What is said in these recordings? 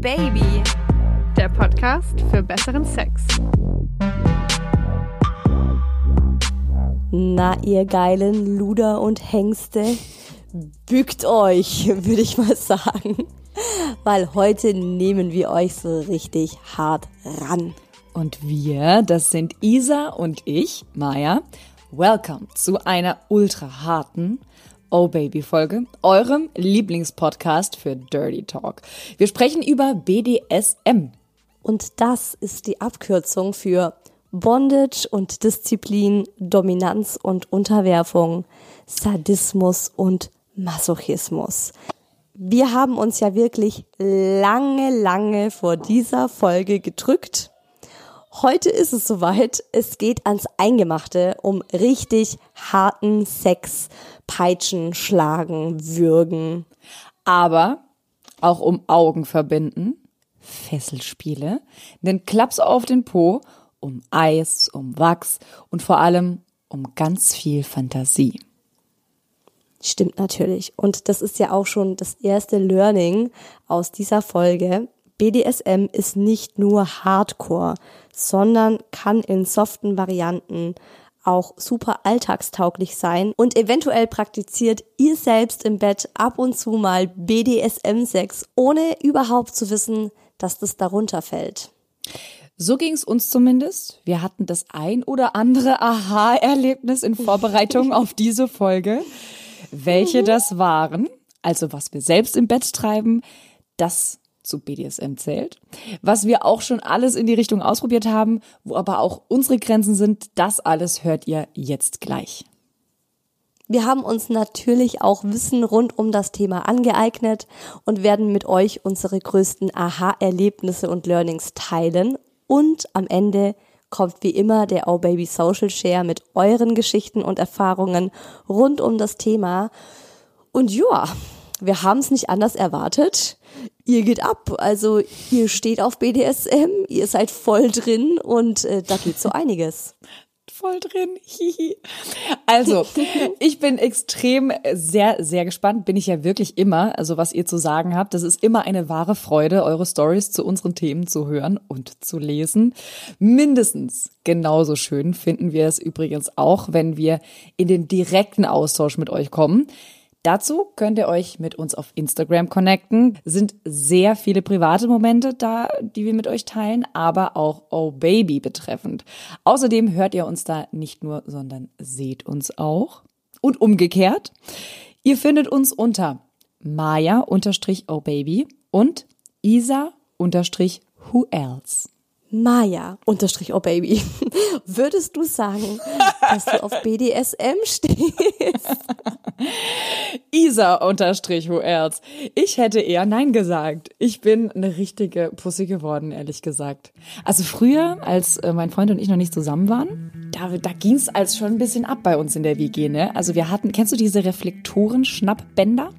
Baby, der Podcast für besseren Sex. Na, ihr geilen Luder und Hengste, bückt euch, würde ich mal sagen. Weil heute nehmen wir euch so richtig hart ran. Und wir, das sind Isa und ich, Maya. Welcome zu einer ultra harten Oh Baby Folge, eurem Lieblingspodcast für Dirty Talk. Wir sprechen über BDSM. Und das ist die Abkürzung für Bondage und Disziplin, Dominanz und Unterwerfung, Sadismus und Masochismus. Wir haben uns ja wirklich lange, lange vor dieser Folge gedrückt Heute ist es soweit. Es geht ans Eingemachte um richtig harten Sex, Peitschen, Schlagen, Würgen. Aber auch um Augen verbinden, Fesselspiele, den Klaps auf den Po, um Eis, um Wachs und vor allem um ganz viel Fantasie. Stimmt natürlich. Und das ist ja auch schon das erste Learning aus dieser Folge. BDSM ist nicht nur Hardcore, sondern kann in soften Varianten auch super alltagstauglich sein und eventuell praktiziert ihr selbst im Bett ab und zu mal BDSM-Sex, ohne überhaupt zu wissen, dass das darunter fällt. So ging es uns zumindest. Wir hatten das ein oder andere Aha-Erlebnis in Vorbereitung auf diese Folge. Welche das waren, also was wir selbst im Bett treiben, das zu BDSM zählt. Was wir auch schon alles in die Richtung ausprobiert haben, wo aber auch unsere Grenzen sind, das alles hört ihr jetzt gleich. Wir haben uns natürlich auch Wissen rund um das Thema angeeignet und werden mit euch unsere größten Aha-Erlebnisse und Learnings teilen. Und am Ende kommt wie immer der Oh Baby Social Share mit euren Geschichten und Erfahrungen rund um das Thema. Und ja, wir haben es nicht anders erwartet ihr geht ab. Also ihr steht auf BDSM, ihr seid voll drin und äh, da geht so einiges. Voll drin. Hihi. Also, ich bin extrem sehr, sehr gespannt. Bin ich ja wirklich immer. Also, was ihr zu sagen habt, das ist immer eine wahre Freude, eure Stories zu unseren Themen zu hören und zu lesen. Mindestens genauso schön finden wir es übrigens auch, wenn wir in den direkten Austausch mit euch kommen. Dazu könnt ihr euch mit uns auf Instagram connecten. Sind sehr viele private Momente da, die wir mit euch teilen, aber auch Oh Baby betreffend. Außerdem hört ihr uns da nicht nur, sondern seht uns auch. Und umgekehrt. Ihr findet uns unter Maya-Oh Baby und Isa-Who Else. Maya, unterstrich oh Baby, würdest du sagen, dass du auf BDSM stehst? Isa unterstrich else. Ich hätte eher Nein gesagt. Ich bin eine richtige Pussy geworden, ehrlich gesagt. Also früher, als äh, mein Freund und ich noch nicht zusammen waren, da, da ging es als schon ein bisschen ab bei uns in der WG, ne? Also wir hatten, kennst du diese Reflektoren-Schnappbänder?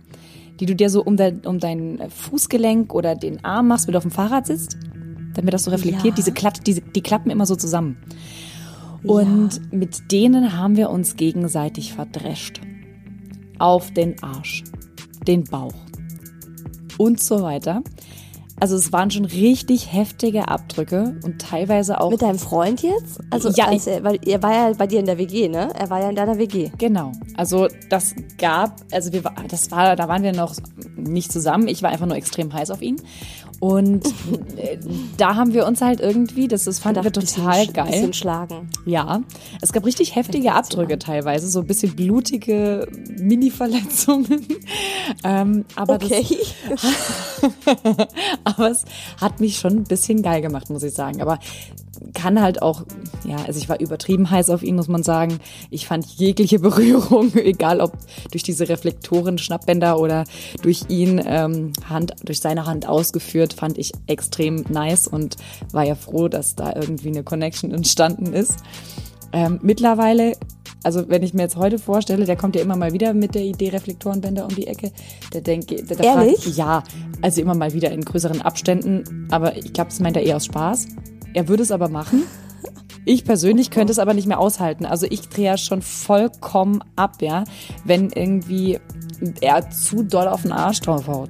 Die du dir so um, dein, um dein Fußgelenk oder den Arm machst, wenn du auf dem Fahrrad sitzt? Dann wird das so reflektiert. Ja. Diese, Klatt, diese, die klappen immer so zusammen. Und ja. mit denen haben wir uns gegenseitig verdrescht. Auf den Arsch, den Bauch und so weiter. Also es waren schon richtig heftige Abdrücke und teilweise auch. Mit deinem Freund jetzt? Also ja, als er, weil er war ja bei dir in der WG, ne? Er war ja in deiner WG. Genau. Also das gab, also wir, das war, da waren wir noch nicht zusammen. Ich war einfach nur extrem heiß auf ihn und äh, da haben wir uns halt irgendwie, das, das fanden wir total bisschen, geil. Bisschen schlagen. Ja, es gab richtig heftige Abdrücke teilweise, so ein bisschen blutige Mini-Verletzungen. ähm, aber okay. Das, aber es hat mich schon ein bisschen geil gemacht, muss ich sagen. Aber kann halt auch, ja, also ich war übertrieben heiß auf ihn, muss man sagen. Ich fand jegliche Berührung, egal ob durch diese Reflektoren, Schnappbänder oder durch ihn ähm, Hand, durch seine Hand ausgeführt, fand ich extrem nice und war ja froh, dass da irgendwie eine Connection entstanden ist. Ähm, mittlerweile also wenn ich mir jetzt heute vorstelle, der kommt ja immer mal wieder mit der Idee Reflektorenbänder um die Ecke. Der denkt, der, der Ehrlich? Fragt, ja, also immer mal wieder in größeren Abständen. Aber ich glaube, das meint er eher aus Spaß. Er würde es aber machen. Ich persönlich könnte es aber nicht mehr aushalten. Also ich drehe ja schon vollkommen ab, ja, wenn irgendwie er zu doll auf den Arsch draufhaut.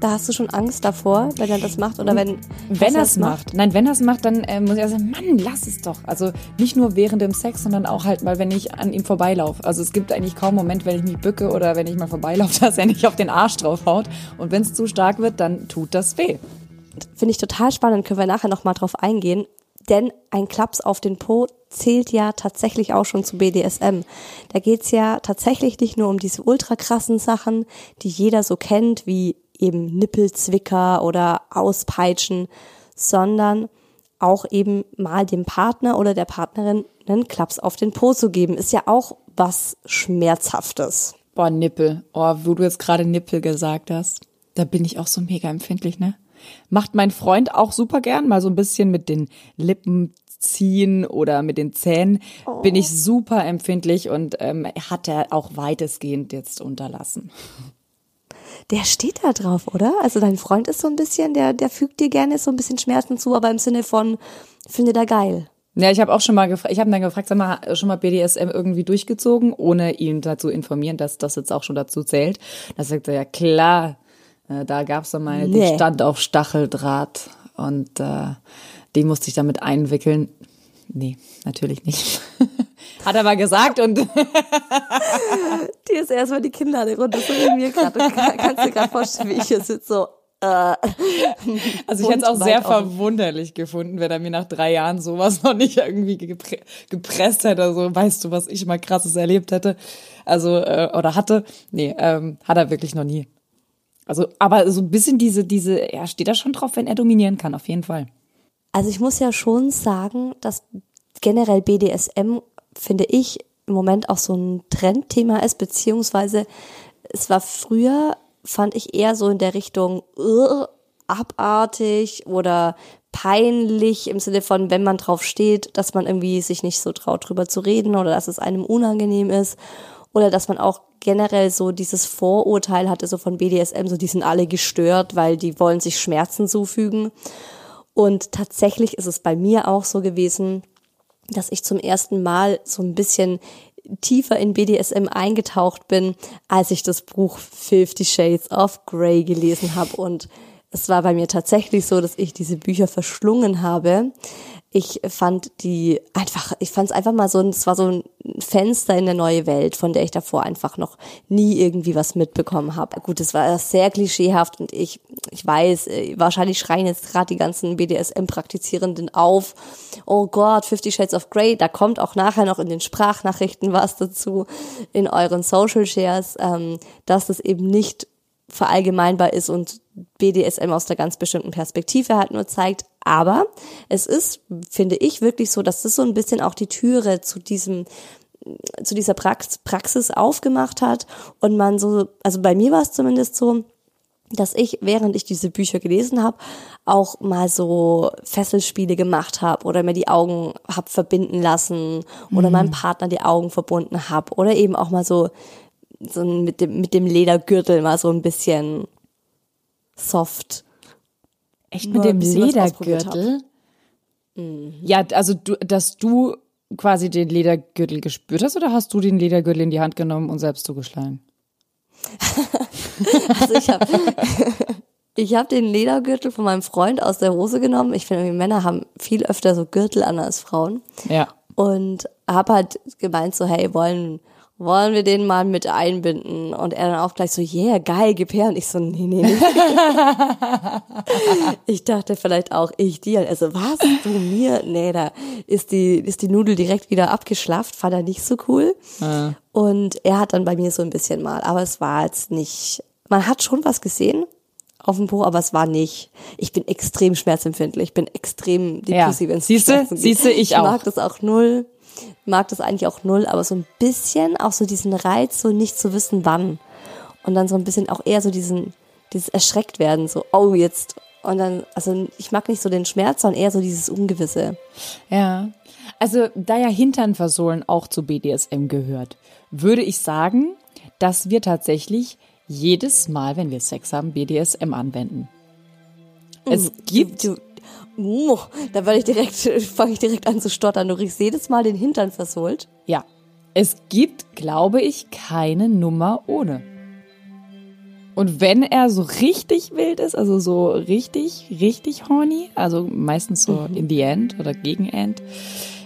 Da hast du schon Angst davor, wenn er das macht oder wenn wenn er es macht. Nein, wenn er es macht, dann äh, muss ich sagen, Mann, lass es doch. Also nicht nur während dem Sex, sondern auch halt mal, wenn ich an ihm vorbeilaufe. Also es gibt eigentlich kaum Moment, wenn ich mich bücke oder wenn ich mal vorbeilaufe, dass er nicht auf den Arsch draufhaut. Und wenn es zu stark wird, dann tut das weh. Finde ich total spannend, können wir nachher nochmal drauf eingehen. Denn ein Klaps auf den Po zählt ja tatsächlich auch schon zu BDSM. Da geht's ja tatsächlich nicht nur um diese ultra krassen Sachen, die jeder so kennt, wie eben Nippelzwicker oder Auspeitschen, sondern auch eben mal dem Partner oder der Partnerin einen Klaps auf den Po zu geben, ist ja auch was Schmerzhaftes. Boah, Nippel. Oh, wo du jetzt gerade Nippel gesagt hast. Da bin ich auch so mega empfindlich, ne? Macht mein Freund auch super gern, mal so ein bisschen mit den Lippen ziehen oder mit den Zähnen. Oh. Bin ich super empfindlich und ähm, hat er auch weitestgehend jetzt unterlassen. Der steht da drauf, oder? Also dein Freund ist so ein bisschen, der, der fügt dir gerne so ein bisschen Schmerzen zu, aber im Sinne von, findet er geil. Ja, ich habe auch schon mal gefragt, ich habe dann gefragt, sag mal, schon mal BDSM irgendwie durchgezogen, ohne ihn dazu informieren, dass das jetzt auch schon dazu zählt. Da sagt er, ja klar, äh, da gab's dann mal, nee. die stand auf Stacheldraht und äh, die musste ich damit einwickeln. Nee, natürlich nicht. Hat er mal gesagt und die ist erstmal die Kinder eine Runde, so wie mir gerade. Kannst du dir gerade vorstellen, wie ich hier sitze, so äh, also ich hätte es auch sehr verwunderlich gefunden, wenn er mir nach drei Jahren sowas noch nicht irgendwie gepre gepresst hätte. So, weißt du, was ich mal krasses erlebt hätte? Also, äh, oder hatte. Nee, ähm, hat er wirklich noch nie. Also, aber so ein bisschen diese, diese, er steht da schon drauf, wenn er dominieren kann, auf jeden Fall. Also ich muss ja schon sagen, dass generell BDSM, finde ich, im Moment auch so ein Trendthema ist, beziehungsweise es war früher, fand ich eher so in der Richtung uh, abartig oder peinlich im Sinne von, wenn man drauf steht, dass man irgendwie sich nicht so traut, drüber zu reden oder dass es einem unangenehm ist oder dass man auch generell so dieses Vorurteil hatte, so von BDSM, so die sind alle gestört, weil die wollen sich Schmerzen zufügen. Und tatsächlich ist es bei mir auch so gewesen, dass ich zum ersten Mal so ein bisschen tiefer in BDSM eingetaucht bin, als ich das Buch Fifty Shades of Grey gelesen habe. Und es war bei mir tatsächlich so, dass ich diese Bücher verschlungen habe ich fand die einfach, ich fand es einfach mal so, es war so ein Fenster in der neue Welt, von der ich davor einfach noch nie irgendwie was mitbekommen habe. Gut, es war sehr klischeehaft und ich, ich weiß, äh, wahrscheinlich schreien jetzt gerade die ganzen BDSM-Praktizierenden auf. Oh Gott, Fifty Shades of Grey, da kommt auch nachher noch in den Sprachnachrichten was dazu, in euren Social Shares, ähm, dass das eben nicht verallgemeinbar ist und BDSM aus der ganz bestimmten Perspektive halt nur zeigt. Aber es ist, finde ich, wirklich so, dass das so ein bisschen auch die Türe zu diesem zu dieser Praxis aufgemacht hat und man so, also bei mir war es zumindest so, dass ich, während ich diese Bücher gelesen habe, auch mal so Fesselspiele gemacht habe oder mir die Augen hab verbinden lassen oder mhm. meinem Partner die Augen verbunden habe oder eben auch mal so so mit dem, mit dem Ledergürtel mal so ein bisschen soft. Echt mit dem Ledergürtel? Mhm. Ja, also du, dass du quasi den Ledergürtel gespürt hast oder hast du den Ledergürtel in die Hand genommen und selbst zugeschlagen? also ich habe ich hab den Ledergürtel von meinem Freund aus der Hose genommen. Ich finde, Männer haben viel öfter so Gürtel an als Frauen. Ja. Und habe halt gemeint so, hey, wollen wollen wir den mal mit einbinden? Und er dann auch gleich so, yeah, geil, gib her. Und ich so, nee, nee, nee. ich dachte vielleicht auch, ich dir. Also, was, du mir? Nee, da ist die, ist die Nudel direkt wieder abgeschlafft, fand er nicht so cool. Ja. Und er hat dann bei mir so ein bisschen mal, aber es war jetzt nicht, man hat schon was gesehen auf dem Po, aber es war nicht. Ich bin extrem schmerzempfindlich, ich bin extrem die ja. Pussy, wenn es Siehste, siehste ich auch. Ich mag das auch null mag das eigentlich auch null, aber so ein bisschen auch so diesen Reiz, so nicht zu wissen wann. Und dann so ein bisschen auch eher so diesen, dieses erschreckt werden, so, oh, jetzt. Und dann, also ich mag nicht so den Schmerz, sondern eher so dieses Ungewisse. Ja. Also, da ja Hinternversohlen auch zu BDSM gehört, würde ich sagen, dass wir tatsächlich jedes Mal, wenn wir Sex haben, BDSM anwenden. Es mm, gibt. Du, da werde ich direkt, fange ich direkt an zu stottern. Du riechst jedes Mal den Hintern versohlt. Ja. Es gibt, glaube ich, keine Nummer ohne. Und wenn er so richtig wild ist, also so richtig, richtig horny, also meistens so in the end oder gegen end,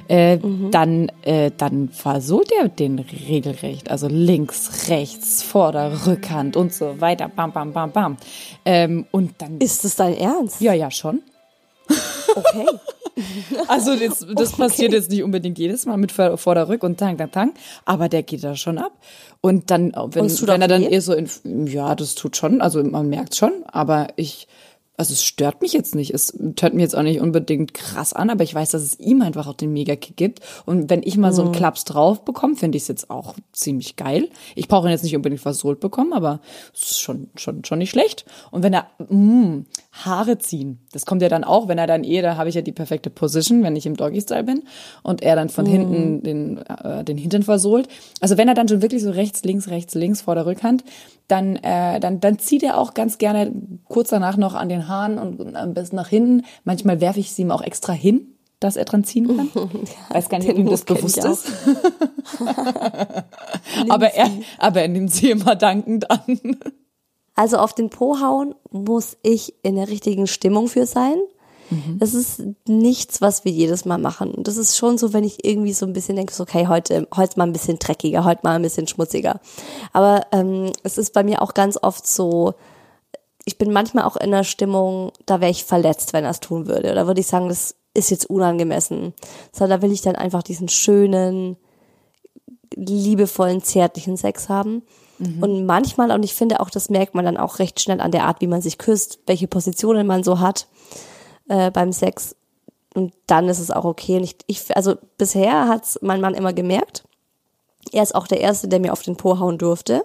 äh, dann, äh, dann versucht er den regelrecht. Also links, rechts, Vorder-, Rückhand und so weiter. Bam, bam, bam, bam. Ähm, und dann. Ist das dein Ernst? Ja, ja, schon. Okay. Also das, das Okay. passiert jetzt nicht unbedingt jedes Mal mit Vor- Vorder-, Rück und Tang, Tang, Tang, aber der geht da schon ab. Und dann, wenn, Und wenn er dann eher so in, ja, das tut schon, also man merkt schon, aber ich, also es stört mich jetzt nicht. Es hört mir jetzt auch nicht unbedingt krass an, aber ich weiß, dass es ihm einfach auch den Mega-Kick gibt. Und wenn ich mal so einen Klaps drauf bekomme, finde ich es jetzt auch ziemlich geil. Ich brauche ihn jetzt nicht unbedingt versohlt bekommen, aber es ist schon, schon, schon nicht schlecht. Und wenn er, mh, Haare ziehen, das kommt ja dann auch, wenn er dann eh, da habe ich ja die perfekte Position, wenn ich im Doggy-Style bin und er dann von hinten den, äh, den Hintern versohlt. Also wenn er dann schon wirklich so rechts, links, rechts, links vor der Rückhand, dann, äh, dann, dann zieht er auch ganz gerne kurz danach noch an den Haaren und am besten nach hinten. Manchmal werfe ich sie ihm auch extra hin, dass er dran ziehen kann. Weiß gar nicht, ob ihm das bewusst ist. aber er, aber er nimmt sie immer dankend an. Also auf den Po hauen muss ich in der richtigen Stimmung für sein. Das ist nichts, was wir jedes Mal machen. Das ist schon so, wenn ich irgendwie so ein bisschen denke, so, okay, heute, heute mal ein bisschen dreckiger, heute mal ein bisschen schmutziger. Aber ähm, es ist bei mir auch ganz oft so, ich bin manchmal auch in der Stimmung, da wäre ich verletzt, wenn er es tun würde. Oder würde ich sagen, das ist jetzt unangemessen. Sondern da will ich dann einfach diesen schönen, liebevollen, zärtlichen Sex haben. Und manchmal, und ich finde auch, das merkt man dann auch recht schnell an der Art, wie man sich küsst, welche Positionen man so hat äh, beim Sex. Und dann ist es auch okay. Und ich, ich also bisher hat's mein Mann immer gemerkt. Er ist auch der Erste, der mir auf den Po hauen durfte.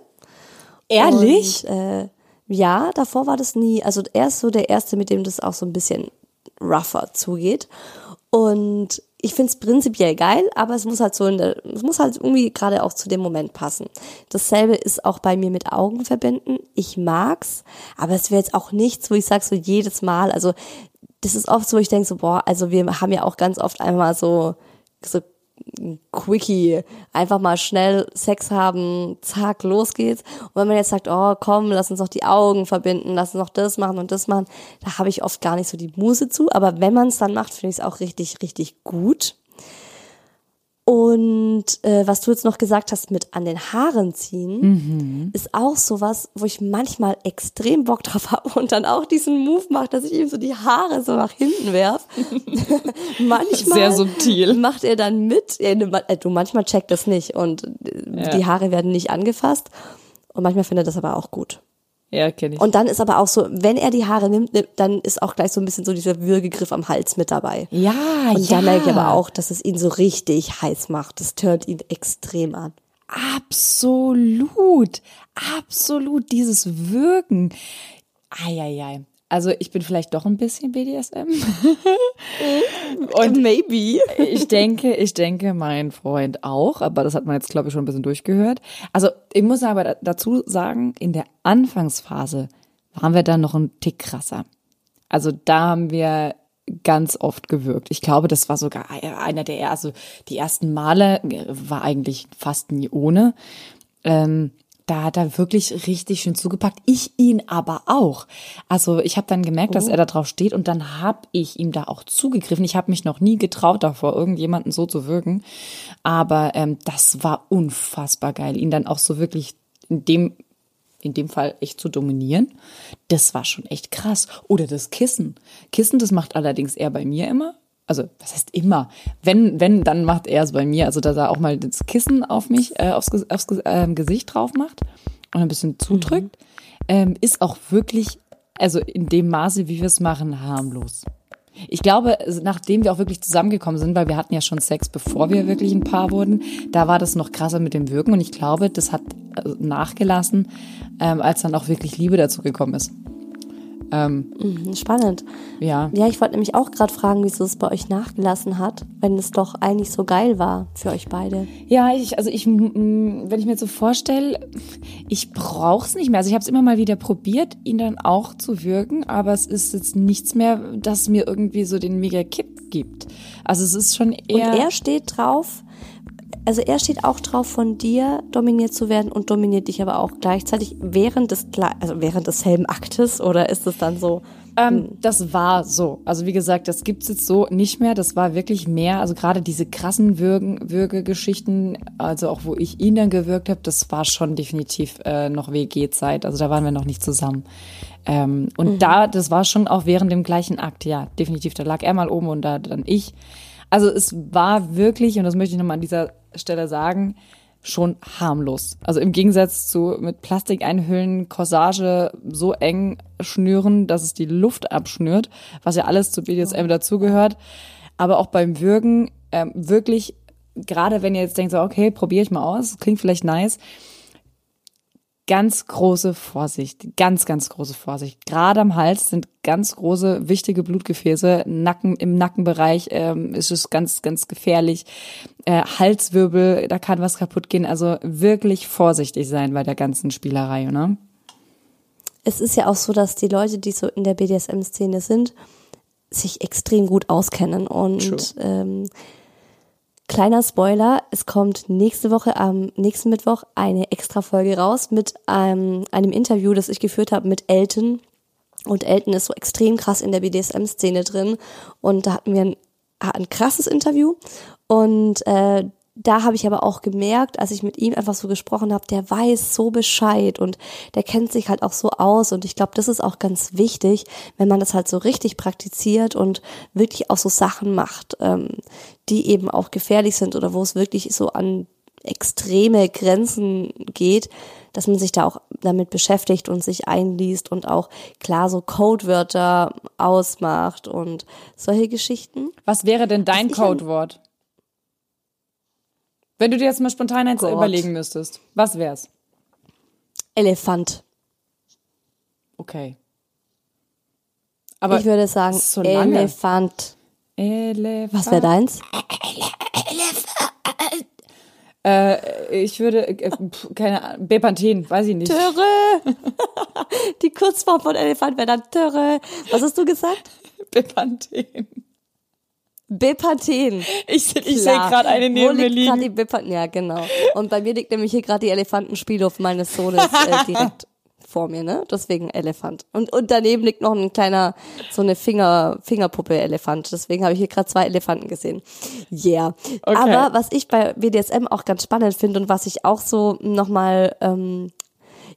Ehrlich? Und, äh, ja, davor war das nie. Also er ist so der Erste, mit dem das auch so ein bisschen rougher zugeht. Und ich find's prinzipiell geil, aber es muss halt so in der, es muss halt irgendwie gerade auch zu dem Moment passen. Dasselbe ist auch bei mir mit Augen verbinden. Ich mag's, aber es wäre jetzt auch nichts, wo ich sag so jedes Mal, also das ist oft so, ich denke so, boah, also wir haben ja auch ganz oft einmal so, so Quickie, einfach mal schnell Sex haben, zack, los geht's. Und wenn man jetzt sagt, oh komm, lass uns doch die Augen verbinden, lass uns noch das machen und das machen, da habe ich oft gar nicht so die Muse zu. Aber wenn man es dann macht, finde ich es auch richtig, richtig gut. Und äh, was du jetzt noch gesagt hast mit an den Haaren ziehen, ist auch sowas, wo ich manchmal extrem Bock drauf habe und dann auch diesen Move mache, dass ich ihm so die Haare so nach hinten werf. manchmal Sehr subtil. macht er dann mit. Ja, äh, du manchmal checkt das nicht und äh, die Haare werden nicht angefasst. Und manchmal findet er das aber auch gut. Ja, kenne ich. Und dann ist aber auch so, wenn er die Haare nimmt, nimmt, dann ist auch gleich so ein bisschen so dieser Würgegriff am Hals mit dabei. ja, Und ja. da merke ich aber auch, dass es ihn so richtig heiß macht. Das turnt ihn extrem an. Absolut, absolut dieses Wirken. Eieiei. Also ich bin vielleicht doch ein bisschen BDSM. Und maybe. Ich denke, ich denke, mein Freund auch, aber das hat man jetzt, glaube ich, schon ein bisschen durchgehört. Also ich muss aber da- dazu sagen, in der Anfangsphase waren wir dann noch ein Tick krasser. Also da haben wir ganz oft gewirkt. Ich glaube, das war sogar einer der, er- also die ersten Male war eigentlich fast nie ohne. Ähm, da hat er wirklich richtig schön zugepackt. Ich ihn aber auch. Also ich habe dann gemerkt, dass er da drauf steht und dann habe ich ihm da auch zugegriffen. Ich habe mich noch nie getraut davor, irgendjemanden so zu wirken. Aber ähm, das war unfassbar geil, ihn dann auch so wirklich in dem in dem Fall echt zu dominieren, das war schon echt krass. Oder das Kissen. Kissen, das macht allerdings er bei mir immer. Also, was heißt immer? Wenn, wenn, dann macht er es bei mir. Also, dass er auch mal das Kissen auf mich, äh, aufs, aufs ähm, Gesicht drauf macht und ein bisschen zudrückt, ähm, ist auch wirklich, also in dem Maße, wie wir es machen, harmlos. Ich glaube, nachdem wir auch wirklich zusammengekommen sind, weil wir hatten ja schon Sex, bevor wir wirklich ein Paar wurden, da war das noch krasser mit dem Wirken und ich glaube, das hat äh, nachgelassen, ähm, als dann auch wirklich Liebe dazu gekommen ist. Ähm, Mhm, Spannend. ja. Ja, ich wollte nämlich auch gerade fragen, wieso es bei euch nachgelassen hat, wenn es doch eigentlich so geil war für euch beide. Ja, ich, also ich, wenn ich mir jetzt so vorstelle, ich brauch's nicht mehr. Also ich habe es immer mal wieder probiert, ihn dann auch zu wirken, aber es ist jetzt nichts mehr, das mir irgendwie so den mega Kipp gibt. Also es ist schon Und eher. er steht drauf, also er steht auch drauf, von dir dominiert zu werden und dominiert dich aber auch gleichzeitig während des, also während desselben Aktes oder ist es dann so? Ähm, das war so. Also wie gesagt, das gibt's jetzt so nicht mehr. Das war wirklich mehr. Also gerade diese krassen Würgen, Würgegeschichten, also auch wo ich ihn dann gewirkt habe, das war schon definitiv äh, noch WG-Zeit. Also da waren wir noch nicht zusammen. Ähm, und mhm. da, das war schon auch während dem gleichen Akt, ja, definitiv. Da lag er mal oben und da dann ich. Also es war wirklich, und das möchte ich nochmal an dieser Stelle sagen, schon harmlos. Also im Gegensatz zu mit Plastik einhüllen, Corsage so eng schnüren, dass es die Luft abschnürt, was ja alles zu BDSM dazugehört. Aber auch beim Würgen ähm, wirklich, gerade wenn ihr jetzt denkt, so, okay, probiere ich mal aus, klingt vielleicht nice, ganz große Vorsicht, ganz, ganz große Vorsicht. Gerade am Hals sind ganz große, wichtige Blutgefäße. Nacken, im Nackenbereich ähm, ist es ganz, ganz gefährlich. Äh, Halswirbel, da kann was kaputt gehen. Also wirklich vorsichtig sein bei der ganzen Spielerei, ne? Es ist ja auch so, dass die Leute, die so in der BDSM-Szene sind, sich extrem gut auskennen und ähm, Kleiner Spoiler, es kommt nächste Woche am nächsten Mittwoch eine extra Folge raus mit ähm, einem Interview, das ich geführt habe mit Elton. Und Elton ist so extrem krass in der BDSM-Szene drin. Und da hatten wir ein, ein krasses Interview. Und äh, da habe ich aber auch gemerkt, als ich mit ihm einfach so gesprochen habe, der weiß so Bescheid und der kennt sich halt auch so aus und ich glaube, das ist auch ganz wichtig, wenn man das halt so richtig praktiziert und wirklich auch so Sachen macht, ähm, die eben auch gefährlich sind oder wo es wirklich so an extreme Grenzen geht, dass man sich da auch damit beschäftigt und sich einliest und auch klar so Codewörter ausmacht und solche Geschichten. Was wäre denn dein Codewort? Wenn du dir jetzt mal spontan eins Gott. überlegen müsstest, was wär's? Elefant. Okay. Aber ich würde sagen so Elefant. Elefant. Was wäre deins? Elefant. Äh, ich würde, äh, keine Ahnung, Bepanthen, weiß ich nicht. Töre! Die Kurzform von Elefant wäre dann Töre. Was hast du gesagt? Bepanthen. Bepanthen. Ich, ich sehe gerade eine neben mir liegen. Die Bepanthen? Ja, genau. Und bei mir liegt nämlich hier gerade die Elefantenspielhof meines Sohnes äh, direkt vor mir, ne? Deswegen Elefant. Und, und daneben liegt noch ein kleiner, so eine Finger, Fingerpuppe Elefant. Deswegen habe ich hier gerade zwei Elefanten gesehen. Yeah. Okay. Aber was ich bei BDSM auch ganz spannend finde und was ich auch so nochmal ähm,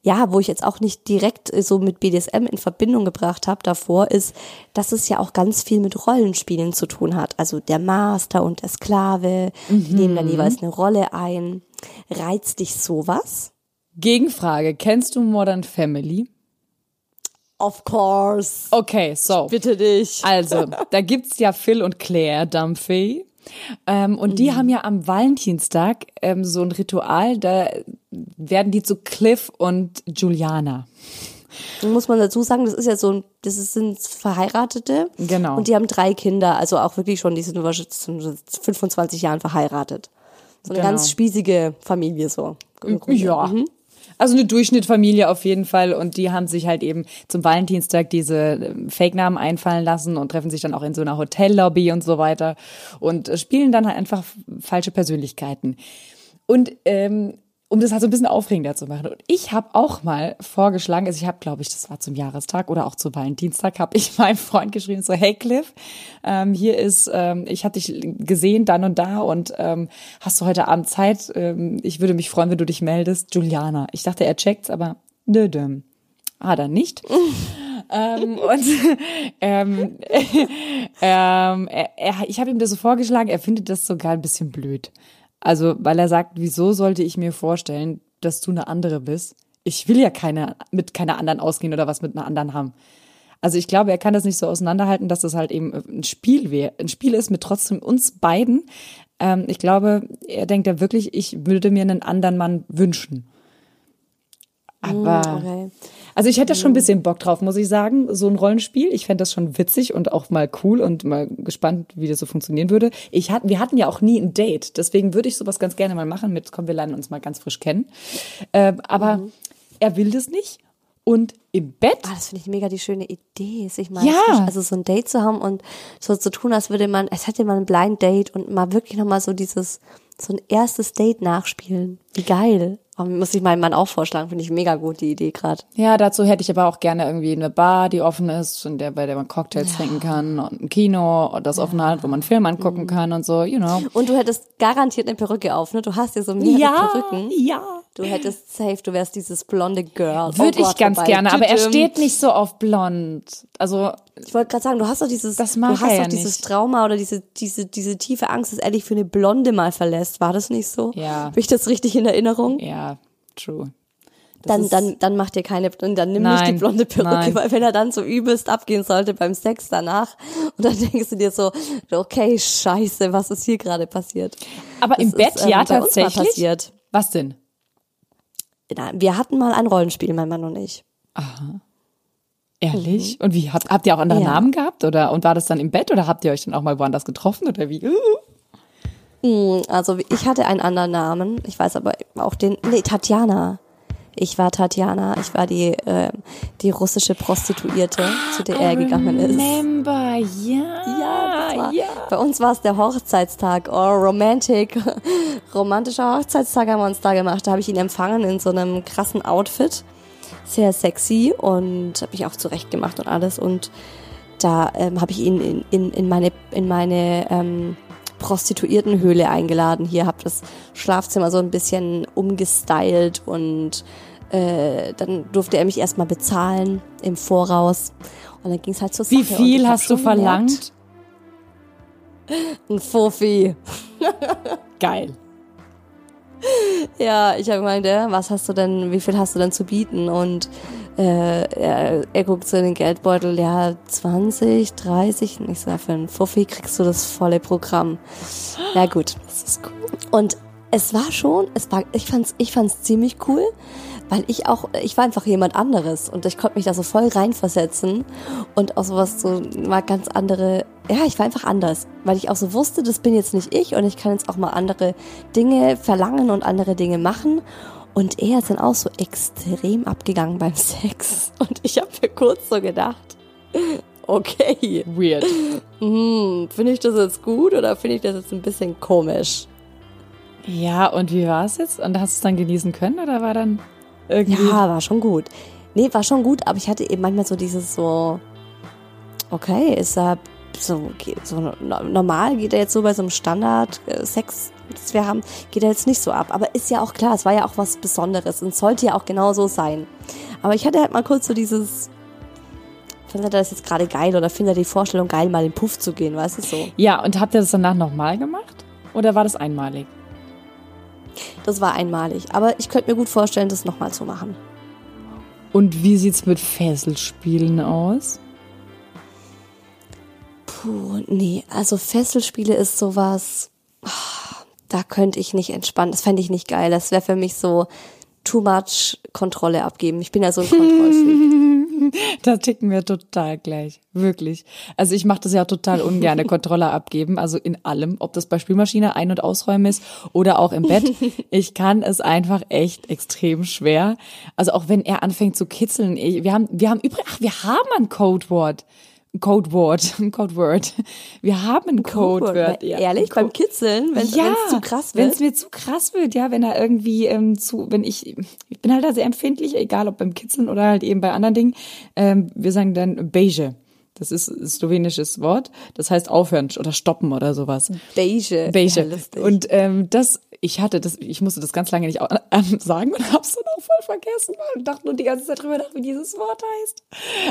ja, wo ich jetzt auch nicht direkt äh, so mit BDSM in Verbindung gebracht habe davor, ist, dass es ja auch ganz viel mit Rollenspielen zu tun hat. Also der Master und der Sklave, mhm. die nehmen dann jeweils eine Rolle ein. Reizt dich sowas? Gegenfrage, kennst du Modern Family? Of course. Okay, so. Bitte dich. Also, da gibt's ja Phil und Claire Dumphy. Ähm, und mhm. die haben ja am Valentinstag ähm, so ein Ritual, da werden die zu Cliff und Juliana. Muss man dazu sagen, das ist ja so ein, das sind Verheiratete. Genau. Und die haben drei Kinder, also auch wirklich schon, die sind 25 Jahren verheiratet. So eine genau. ganz spießige Familie so. Ja. Mhm. Also eine Durchschnittfamilie auf jeden Fall und die haben sich halt eben zum Valentinstag diese ähm, Fake-Namen einfallen lassen und treffen sich dann auch in so einer Hotellobby und so weiter und äh, spielen dann halt einfach falsche Persönlichkeiten. Und ähm, um das halt so ein bisschen aufregender zu machen. Und ich habe auch mal vorgeschlagen, also ich habe, glaube ich, das war zum Jahrestag oder auch zu Valentinstag, habe ich meinem Freund geschrieben, so, hey Cliff, ähm, hier ist, ähm, ich hatte dich gesehen dann und da und ähm, hast du heute Abend Zeit? Ähm, ich würde mich freuen, wenn du dich meldest. Juliana. Ich dachte, er checkt's, aber nö, nö. Ah, dann nicht. ähm, und ähm, ähm, er, er, ich habe ihm das so vorgeschlagen, er findet das sogar ein bisschen blöd. Also, weil er sagt, wieso sollte ich mir vorstellen, dass du eine andere bist? Ich will ja keine, mit keiner anderen ausgehen oder was mit einer anderen haben. Also ich glaube, er kann das nicht so auseinanderhalten, dass das halt eben ein Spiel wäre, ein Spiel ist mit trotzdem uns beiden. Ähm, ich glaube, er denkt ja wirklich, ich würde mir einen anderen Mann wünschen. Aber mm, okay. Also ich hätte schon ein mhm. bisschen Bock drauf, muss ich sagen, so ein Rollenspiel. Ich fände das schon witzig und auch mal cool und mal gespannt, wie das so funktionieren würde. Ich hat, wir hatten ja auch nie ein Date, deswegen würde ich sowas ganz gerne mal machen mit, komm, wir lernen uns mal ganz frisch kennen. Äh, aber mhm. er will das nicht. Und im Bett. Ah, das finde ich mega die schöne Idee. Ich meine, ja. also so ein Date zu haben und so zu tun, als würde man, als hätte man ein Blind Date und mal wirklich nochmal so dieses So ein erstes Date nachspielen. Wie geil. Muss ich meinem Mann auch vorschlagen, finde ich mega gut, die Idee gerade. Ja, dazu hätte ich aber auch gerne irgendwie eine Bar, die offen ist und der, bei der man Cocktails trinken kann und ein Kino, das offen hat, wo man einen Film angucken Mhm. kann und so, you know. Und du hättest garantiert eine Perücke auf, ne? Du hast ja so mehrere Perücken. ja. Du hättest safe, du wärst dieses blonde Girl. Oh Würde ich Gott, ganz wobei, gerne, aber er steht nicht so auf blond. Also, Ich wollte gerade sagen, du hast doch dieses, Das mag du hast doch ja dieses nicht. Trauma oder diese, diese, diese tiefe Angst, dass er dich für eine Blonde mal verlässt. War das nicht so? Ja. Habe ich das richtig in Erinnerung? ja, true. Das Dann, dann, dann mach dir keine, dann nimm nicht die Nein, blonde Perücke, nein. weil wenn er dann so übelst abgehen sollte beim Sex danach und dann denkst du dir so, okay, scheiße, was ist hier gerade passiert? Aber im Das Bett, ist, ähm, ja, tatsächlich. passiert. Was denn? Wir hatten mal ein Rollenspiel, mein Mann und ich. Ehrlich? Und wie, habt, habt ihr auch andere Mhm. Ja. Namen gehabt? Oder, und war das dann im Bett oder habt ihr euch dann auch mal woanders getroffen oder wie? Also ich hatte einen anderen Namen, ich weiß aber auch den, nee, Tatjana. Ich war Tatjana, ich war die, äh, die russische Prostituierte, zu der er gegangen ist. Remember, ja. Ja, das war, ja. bei uns war es der Hochzeitstag. Oh, romantic. Romantischer Hochzeitstag haben wir uns da gemacht. Da habe ich ihn empfangen in so einem krassen Outfit. Sehr sexy und habe mich auch zurecht gemacht und alles. Und da ähm, habe ich ihn in, in, in meine, in meine ähm, Prostituiertenhöhle eingeladen. Hier habe das Schlafzimmer so ein bisschen umgestylt und äh, dann durfte er mich erstmal bezahlen im Voraus. Und dann ging es halt zur Sache. Wie Und ich viel hast du gemerkt, verlangt? Ein Fuffi. Geil. Ja, ich habe gemeint, was hast du denn, wie viel hast du denn zu bieten? Und äh, er, er guckt so in den Geldbeutel, ja, 20, 30. Und ich sage, für einen Fuffi kriegst du das volle Programm. Ja, gut. Das ist cool. Und es war schon, es war, ich fand's, ich fand's ziemlich cool, weil ich auch, ich war einfach jemand anderes und ich konnte mich da so voll reinversetzen und auch sowas so, mal ganz andere, ja, ich war einfach anders, weil ich auch so wusste, das bin jetzt nicht ich und ich kann jetzt auch mal andere Dinge verlangen und andere Dinge machen. Und er ist dann auch so extrem abgegangen beim Sex. Und ich habe mir kurz so gedacht, okay, Weird. hm, finde ich das jetzt gut oder finde ich das jetzt ein bisschen komisch? Ja, und wie war es jetzt? Und hast du es dann genießen können oder war dann irgendwie? Ja, war schon gut. Nee, war schon gut, aber ich hatte eben manchmal so dieses so, okay, ist er so, so no- normal, geht er jetzt so bei so einem Standard-Sex, das wir haben, geht er jetzt nicht so ab. Aber ist ja auch klar, es war ja auch was Besonderes und sollte ja auch genau so sein. Aber ich hatte halt mal kurz so dieses, findet er das jetzt gerade geil oder findet er die Vorstellung geil, mal in den Puff zu gehen, weißt du so. Ja, und habt ihr das danach nochmal gemacht? Oder war das einmalig? Das war einmalig. Aber ich könnte mir gut vorstellen, das nochmal zu machen. Und wie sieht's mit Fesselspielen aus? Puh, nee, also Fesselspiele ist sowas, ah, da könnte ich nicht entspannen. Das fände ich nicht geil. Das wäre für mich so too much Kontrolle abgeben. Ich bin ja so ein Kontrollfreak. Da ticken wir total gleich. Wirklich. Also ich mache das ja total ungern, Kontrolle abgeben. Also in allem, ob das bei Spülmaschine ein- und ausräumen ist oder auch im Bett. Ich kann es einfach echt extrem schwer. Also auch wenn er anfängt zu kitzeln. Ich, wir haben, wir haben übrigens, ach, wir haben ein Codewort. Ein Codewort, ein Codeword. Wir haben ein Codewort. ja. Ehrlich, beim Kitzeln, wenn es ja, zu krass Wenn wird. es mir zu krass wird, ja, wenn er irgendwie ähm, zu, wenn ich, ich bin halt da sehr empfindlich, egal ob beim Kitzeln oder halt eben bei anderen Dingen. Ähm, wir sagen dann beige. Das ist ein slowenisches Wort. Das heißt aufhören oder stoppen oder sowas. Beige. Beige. Ja, und ähm, das, ich hatte das, ich musste das ganz lange nicht sagen und hab's dann auch voll vergessen, ich dachte nur die ganze Zeit drüber nach, wie dieses Wort heißt.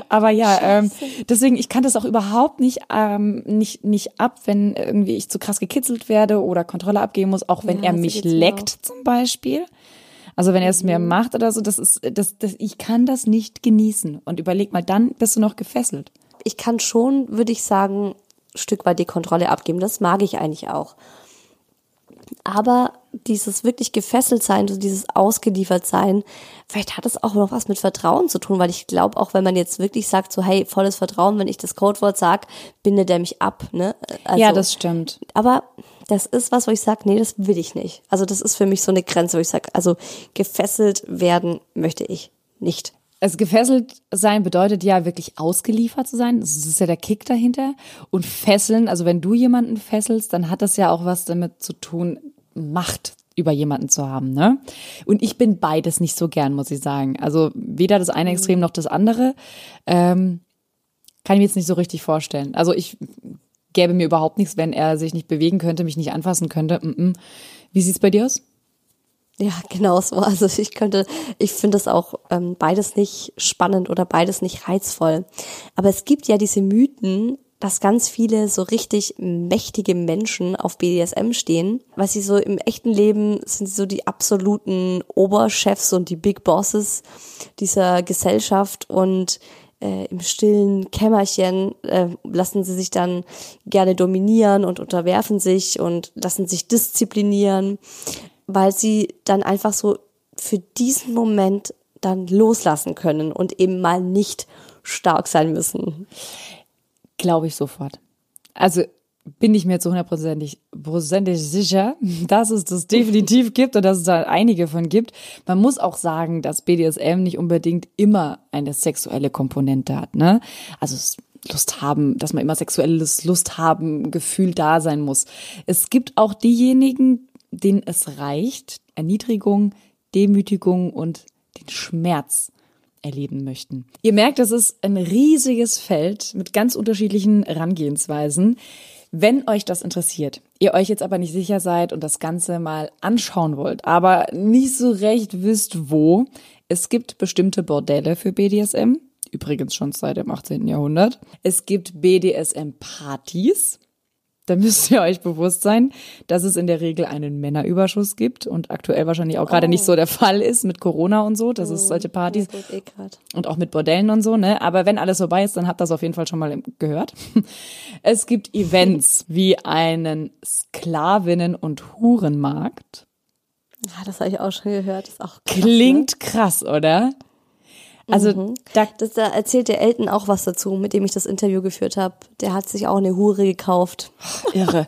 Aber ja, ähm, deswegen, ich kann das auch überhaupt nicht, ähm, nicht, nicht ab, wenn irgendwie ich zu krass gekitzelt werde oder Kontrolle abgeben muss, auch wenn Ja, er mich leckt zum Beispiel. Also wenn er es mir Mhm. macht oder so, das ist, das, das, ich kann das nicht genießen. Und überleg mal, dann bist du noch gefesselt. Ich kann schon, würde ich sagen, ein Stück weit die Kontrolle abgeben. Das mag ich eigentlich auch. Aber dieses wirklich gefesselt sein, so dieses ausgeliefert sein, vielleicht hat es auch noch was mit Vertrauen zu tun, weil ich glaube, auch wenn man jetzt wirklich sagt, so hey, volles Vertrauen, wenn ich das Codewort sag, bindet er mich ab, ne? Also, ja, das stimmt. aber das ist was, wo ich sage, nee, das will ich nicht. Also das ist für mich so eine Grenze, wo ich sage, also gefesselt werden möchte ich nicht. Also gefesselt sein bedeutet ja wirklich ausgeliefert zu sein. Das ist ja der Kick dahinter. Und fesseln, also wenn du jemanden fesselst, dann hat das ja auch was damit zu tun, Macht über jemanden zu haben, ne? Und ich bin beides nicht so gern, muss ich sagen. Also weder das eine Extrem noch das andere. Ähm, kann ich mir jetzt nicht so richtig vorstellen. Also ich gäbe mir überhaupt nichts, wenn er sich nicht bewegen könnte, mich nicht anfassen könnte. Wie sieht's bei dir aus? Ja, genau so. Also ich könnte, ich finde das auch ähm, beides nicht spannend oder beides nicht reizvoll. Aber es gibt ja diese Mythen, dass ganz viele so richtig mächtige Menschen auf BDSM stehen, weil sie so im echten Leben sind so die absoluten Oberchefs und die Big Bosses dieser Gesellschaft und äh, im stillen Kämmerchen äh, lassen sie sich dann gerne dominieren und unterwerfen sich und lassen sich disziplinieren, weil sie dann einfach so für diesen Moment dann loslassen können und eben mal nicht stark sein müssen. Glaube ich sofort. Also bin ich mir zu hundertprozentig prozentig sicher, dass es das definitiv gibt und dass es da einige von gibt. Man muss auch sagen, dass BDSM nicht unbedingt immer eine sexuelle Komponente hat. Ne? Also Lust haben, dass man immer sexuelles Lust haben, Gefühl da sein muss. Es gibt auch diejenigen, denen es reicht, Erniedrigung, Demütigung und den Schmerz erleben möchten. Ihr merkt, das ist ein riesiges Feld mit ganz unterschiedlichen Herangehensweisen. Wenn euch das interessiert, ihr euch jetzt aber nicht sicher seid und das Ganze mal anschauen wollt, aber nicht so recht wisst, wo, es gibt bestimmte Bordelle für BDSM, übrigens schon seit dem 18. Jahrhundert. Es gibt BDSM-Partys, da müsst ihr euch bewusst sein, dass es in der Regel einen Männerüberschuss gibt und aktuell wahrscheinlich auch gerade oh. nicht so der Fall ist mit Corona und so, dass es solche Partys eh und auch mit Bordellen und so, ne? Aber wenn alles vorbei ist, dann habt ihr das auf jeden Fall schon mal gehört. Es gibt Events wie einen Sklavinnen- und Hurenmarkt. Ja, das habe ich auch schon gehört. Das ist auch krass, Klingt ne? krass, oder? Also mhm. da, das, da erzählt der Elton auch was dazu, mit dem ich das Interview geführt habe. Der hat sich auch eine Hure gekauft. Irre.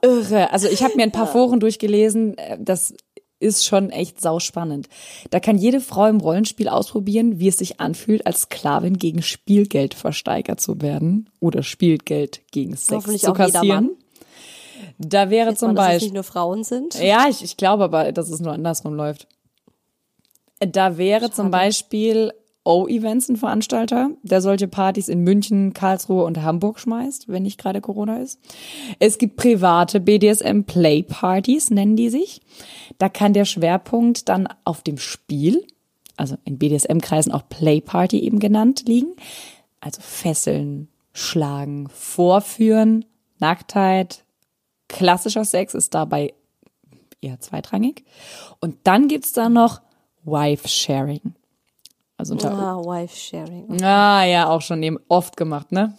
Irre. Also ich habe mir ein paar ja. Foren durchgelesen. Das ist schon echt sauspannend. Da kann jede Frau im Rollenspiel ausprobieren, wie es sich anfühlt, als Sklavin gegen Spielgeld versteigert zu werden oder Spielgeld gegen Sex zu kassieren. Da wäre Jetzt zum Beispiel. Dass es nicht nur Frauen sind. Ja, ich, ich glaube aber, dass es nur andersrum läuft. Da wäre Schade. zum Beispiel O-Events ein Veranstalter, der solche Partys in München, Karlsruhe und Hamburg schmeißt, wenn nicht gerade Corona ist. Es gibt private BDSM-Play-Partys, nennen die sich. Da kann der Schwerpunkt dann auf dem Spiel, also in BDSM-Kreisen auch Play-Party eben genannt, liegen. Also Fesseln, Schlagen, Vorführen, Nacktheit, klassischer Sex ist dabei eher zweitrangig. Und dann gibt's da noch Wife-Sharing. Also unter ah, Wife-Sharing. Ah, ja, auch schon eben oft gemacht, ne?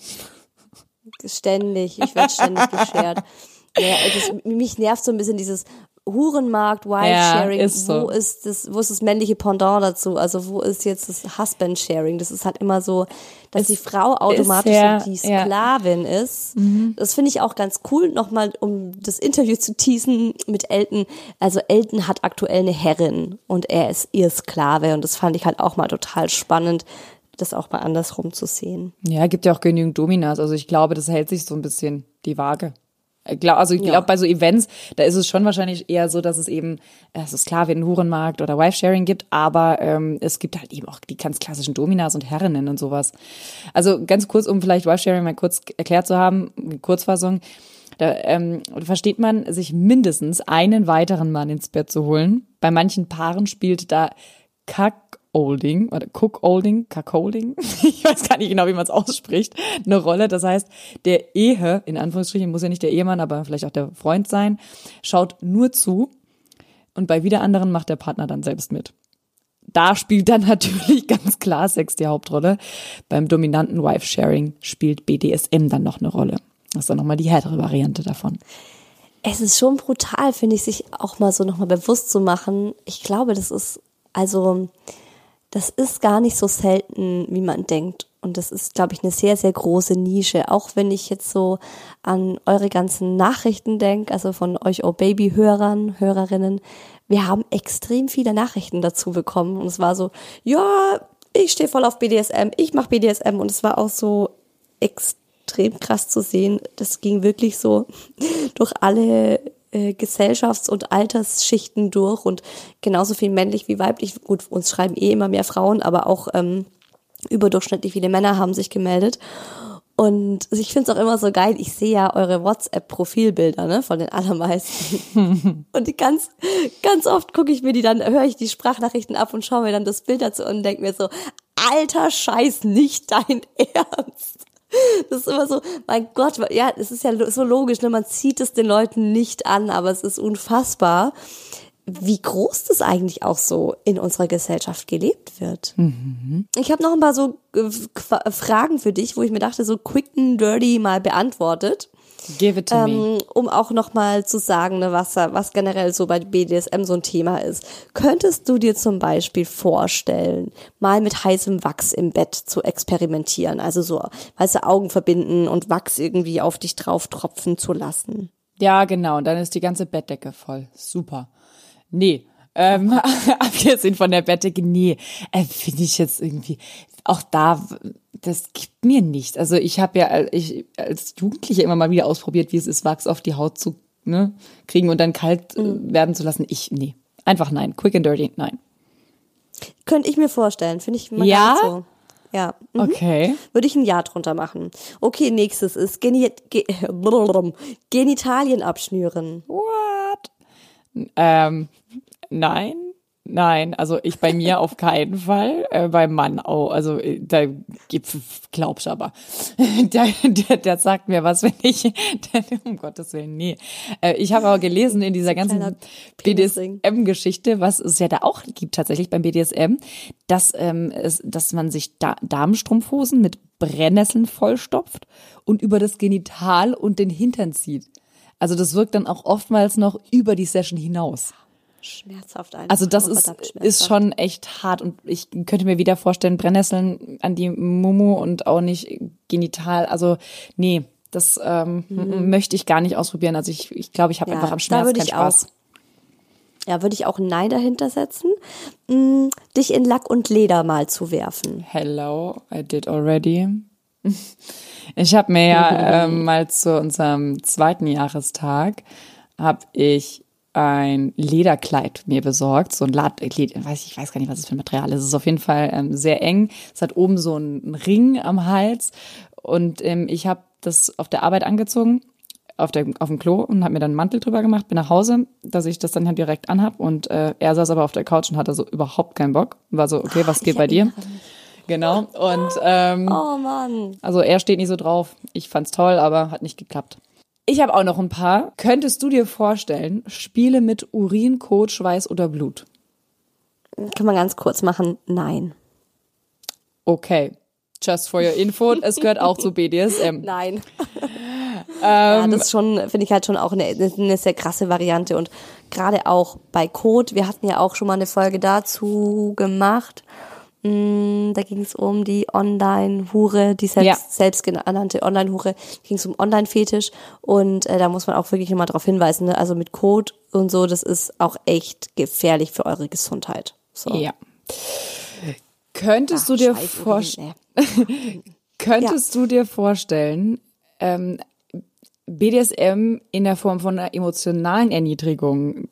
Ständig. Ich werde ständig geshared. Ja, das, mich nervt so ein bisschen dieses, Hurenmarkt, Wife-Sharing, ja, so. wo ist das, wo ist das männliche Pendant dazu? Also wo ist jetzt das Husband-Sharing? Das ist halt immer so, dass es die Frau automatisch ja, die Sklavin ja. ist. Mhm. Das finde ich auch ganz cool. Nochmal, um das Interview zu teasen mit Elton. Also Elton hat aktuell eine Herrin und er ist ihr Sklave und das fand ich halt auch mal total spannend das auch mal andersrum zu sehen. Ja, gibt ja auch genügend Dominas. Also ich glaube, das hält sich so ein bisschen die Waage. Also ich glaube, ja. bei so Events, da ist es schon wahrscheinlich eher so, dass es eben, es ist klar, wie ein Hurenmarkt oder Wife-Sharing gibt, aber ähm, es gibt halt eben auch die ganz klassischen Dominas und Herrinnen und sowas. Also ganz kurz, um vielleicht Wife-Sharing mal kurz erklärt zu haben, Kurzfassung, da ähm, versteht man, sich mindestens einen weiteren Mann ins Bett zu holen. Bei manchen Paaren spielt da Kack Olding oder Cook Olding, Cuckolding, ich weiß gar nicht genau, wie man es ausspricht, eine Rolle. Das heißt, der Ehe, in Anführungsstrichen, muss ja nicht der Ehemann, aber vielleicht auch der Freund sein, schaut nur zu und bei wieder anderen macht der Partner dann selbst mit. Da spielt dann natürlich ganz klar Sex die Hauptrolle. Beim dominanten Wife-Sharing spielt BDSM dann noch eine Rolle. Das ist dann nochmal die härtere Variante davon. Es ist schon brutal, finde ich, sich auch mal so nochmal bewusst zu machen. Ich glaube, das ist, also, das ist gar nicht so selten, wie man denkt. Und das ist, glaube ich, eine sehr, sehr große Nische. Auch wenn ich jetzt so an eure ganzen Nachrichten denke, also von euch Oh Baby-Hörern, Hörerinnen. Wir haben extrem viele Nachrichten dazu bekommen. Und es war so, ja, ich stehe voll auf BDSM, ich mache BDSM. Und es war auch so extrem krass zu sehen. Das ging wirklich so durch alle äh, Gesellschafts- und Altersschichten durch und genauso viel männlich wie weiblich. Gut, uns schreiben eh immer mehr Frauen, aber auch ähm, überdurchschnittlich viele Männer haben sich gemeldet. Und ich finde es auch immer so geil, ich sehe ja eure WhatsApp-Profilbilder, ne, von den allermeisten. und die ganz, ganz oft gucke ich mir die dann, höre ich die Sprachnachrichten ab und schaue mir dann das Bild dazu und denke mir so, alter Scheiß, nicht dein Ernst. Das ist immer so, mein Gott, ja, es ist ja so logisch, ne? man zieht es den Leuten nicht an, aber es ist unfassbar, wie groß das eigentlich auch so in unserer Gesellschaft gelebt wird. Mhm. Ich habe noch ein paar so äh, Fragen für dich, wo ich mir dachte, so quick and dirty mal beantwortet. Give it to ähm, me. Um auch nochmal zu sagen, ne, was, was generell so bei BDSM so ein Thema ist. Könntest du dir zum Beispiel vorstellen, mal mit heißem Wachs im Bett zu experimentieren? Also so, weißt du, Augen verbinden und Wachs irgendwie auf dich drauf tropfen zu lassen? Ja, genau. Und dann ist die ganze Bettdecke voll. Super. Nee. Ähm, abgesehen von der Bettdecke, nee, äh, finde ich jetzt irgendwie, auch da, das gibt mir nichts. Also ich habe ja ich, als Jugendliche immer mal wieder ausprobiert, wie es ist, Wachs auf die Haut zu ne, kriegen und dann kalt äh, mhm. werden zu lassen. Ich, nee, einfach nein. Quick and dirty, nein. Könnte ich mir vorstellen, finde ich mal ja? so. Ja. Mhm. Okay. Würde ich ein Ja drunter machen. Okay, nächstes ist Geni Ge Genitalien abschnüren. What? Ähm, nein. Nein, also ich bei mir auf keinen Fall, äh, beim Mann auch. Also äh, da glaubst aber. Der, der, der sagt mir was, wenn ich, der, um Gottes Willen, nee. Äh, ich habe aber gelesen in dieser ganzen BDSM-Geschichte, was es ja da auch gibt tatsächlich beim BDSM, dass, ähm, es, dass man sich da Damenstrumpfhosen mit Brennnesseln vollstopft und über das Genital und den Hintern zieht. Also das wirkt dann auch oftmals noch über die Session hinaus. Schmerzhaft einfach. Also das ist, ist schon echt hart und ich könnte mir wieder vorstellen, Brennnesseln an die Mumu und auch nicht genital. Also nee, das ähm, mhm. möchte ich gar nicht ausprobieren. Also ich, ich glaube, ich habe ja, einfach am Schmerz keinen Spaß. Auch, ja, würde ich auch Nein dahinter setzen, mh, mm, dich in Lack und Leder mal zu werfen. Hello, I did already. Ich habe mir ja ähm, mal zu unserem zweiten Jahrestag habe ich ein Lederkleid mir besorgt, so ein Lad, weiß ich weiß gar nicht, was es für ein Material ist. Es ist auf jeden Fall ähm, sehr eng. Es hat oben so einen Ring am Hals und ähm, ich habe das auf der Arbeit angezogen auf, der, auf dem Klo und habe mir dann einen Mantel drüber gemacht, bin nach Hause, dass ich das dann halt direkt anhab und äh, er saß aber auf der Couch und hatte so überhaupt keinen Bock. War so, okay, was geht bei dir? Genau. Und ähm, oh Mann. Also er steht nicht so drauf. Ich fand's toll, aber hat nicht geklappt. Ich habe auch noch ein paar. Könntest du dir vorstellen, Spiele mit Urin, Kot, Schweiß oder Blut? Kann man ganz kurz machen, nein. Okay. Just for your info, es gehört auch zu BDSM. Nein. ja, ähm, das ist schon, finde ich halt schon auch eine, eine sehr krasse Variante und gerade auch bei Code, wir hatten ja auch schon mal eine Folge dazu gemacht da ging es um die Online-Hure, die selbst, ja. selbstgenannte Online-Hure, ging es um Online-Fetisch und äh, da muss man auch wirklich immer darauf hinweisen, ne? also mit Code und so, das ist auch echt gefährlich für eure Gesundheit. So. Ja. Könntest Ach, du dir vorstellen, könntest ja. du dir vorstellen, ähm, BDSM in der Form von einer emotionalen Erniedrigung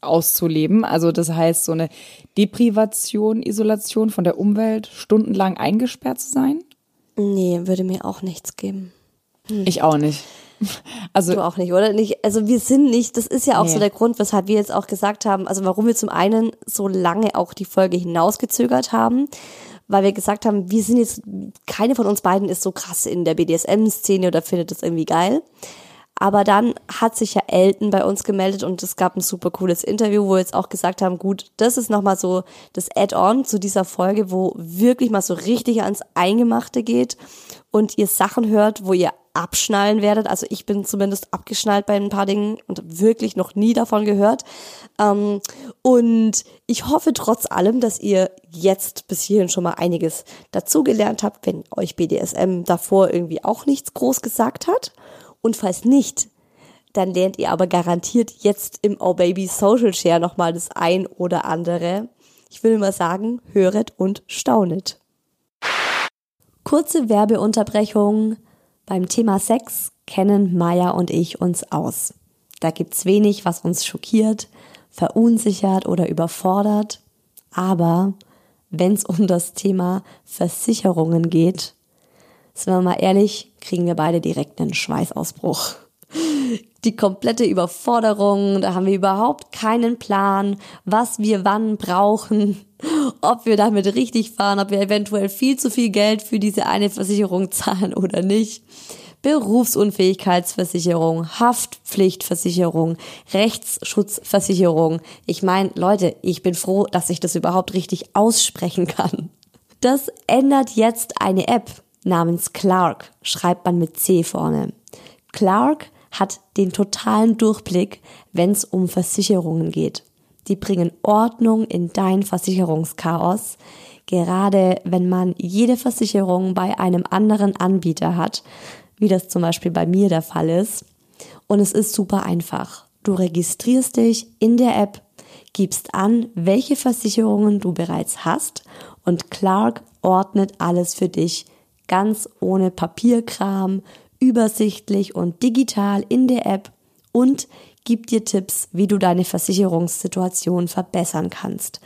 auszuleben. Also das heißt, so eine Deprivation, Isolation von der Umwelt, stundenlang eingesperrt zu sein? Nee, würde mir auch nichts geben. Hm. Ich auch nicht. Also du auch nicht, oder? Nicht, also wir sind nicht, das ist ja auch nee. so der Grund, weshalb wir jetzt auch gesagt haben, also warum wir zum einen so lange auch die Folge hinausgezögert haben, weil wir gesagt haben, wir sind jetzt, keine von uns beiden ist so krass in der BDSM-Szene oder findet das irgendwie geil. Aber dann hat sich ja Elton bei uns gemeldet und es gab ein super cooles Interview, wo wir jetzt auch gesagt haben, gut, das ist nochmal so das Add-on zu dieser Folge, wo wirklich mal so richtig ans Eingemachte geht und ihr Sachen hört, wo ihr abschnallen werdet. Also ich bin zumindest abgeschnallt bei ein paar Dingen und wirklich noch nie davon gehört. Ähm, und ich hoffe trotz allem, dass ihr jetzt bis hierhin schon mal einiges dazugelernt habt, wenn euch BDSM davor irgendwie auch nichts groß gesagt hat. Und falls nicht, dann lernt ihr aber garantiert jetzt im Oh Baby Social Share nochmal das ein oder andere. Ich will mal sagen, höret und staunet. Kurze Werbeunterbrechung. Beim Thema Sex kennen Maya und ich uns aus. Da gibt's wenig, was uns schockiert, verunsichert oder überfordert. Aber wenn es um das Thema Versicherungen geht, sind wir mal ehrlich, kriegen wir beide direkt einen Schweißausbruch. Die komplette Überforderung, da haben wir überhaupt keinen Plan, was wir wann brauchen, ob wir damit richtig fahren, ob wir eventuell viel zu viel Geld für diese eine Versicherung zahlen oder nicht. Berufsunfähigkeitsversicherung, Haftpflichtversicherung, Rechtsschutzversicherung. Ich meine, Leute, ich bin froh, dass ich das überhaupt richtig aussprechen kann. Das ändert jetzt eine App namens Clark, schreibt man mit C vorne. Clark hat den totalen Durchblick, wenn es um Versicherungen geht. Die bringen Ordnung in dein Versicherungschaos, gerade wenn man jede Versicherung bei einem anderen Anbieter hat, wie das zum Beispiel bei mir der Fall ist. Und es ist super einfach. Du registrierst dich in der App, gibst an, welche Versicherungen du bereits hast und Clark ordnet alles für dich ganz ohne Papierkram, übersichtlich und digital in der App und gibt dir Tipps, wie du deine Versicherungssituation verbessern kannst.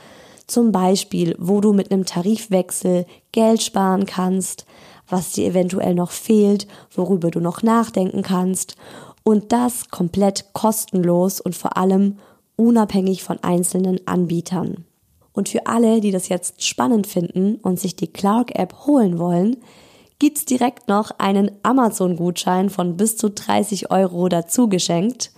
Zum Beispiel, wo du mit einem Tarifwechsel Geld sparen kannst, was dir eventuell noch fehlt, worüber du noch nachdenken kannst und das komplett kostenlos und vor allem unabhängig von einzelnen Anbietern. Und für alle, die das jetzt spannend finden und sich die Clark App holen wollen, gibt's direkt noch einen Amazon-Gutschein von bis zu 30 Euro dazu geschenkt.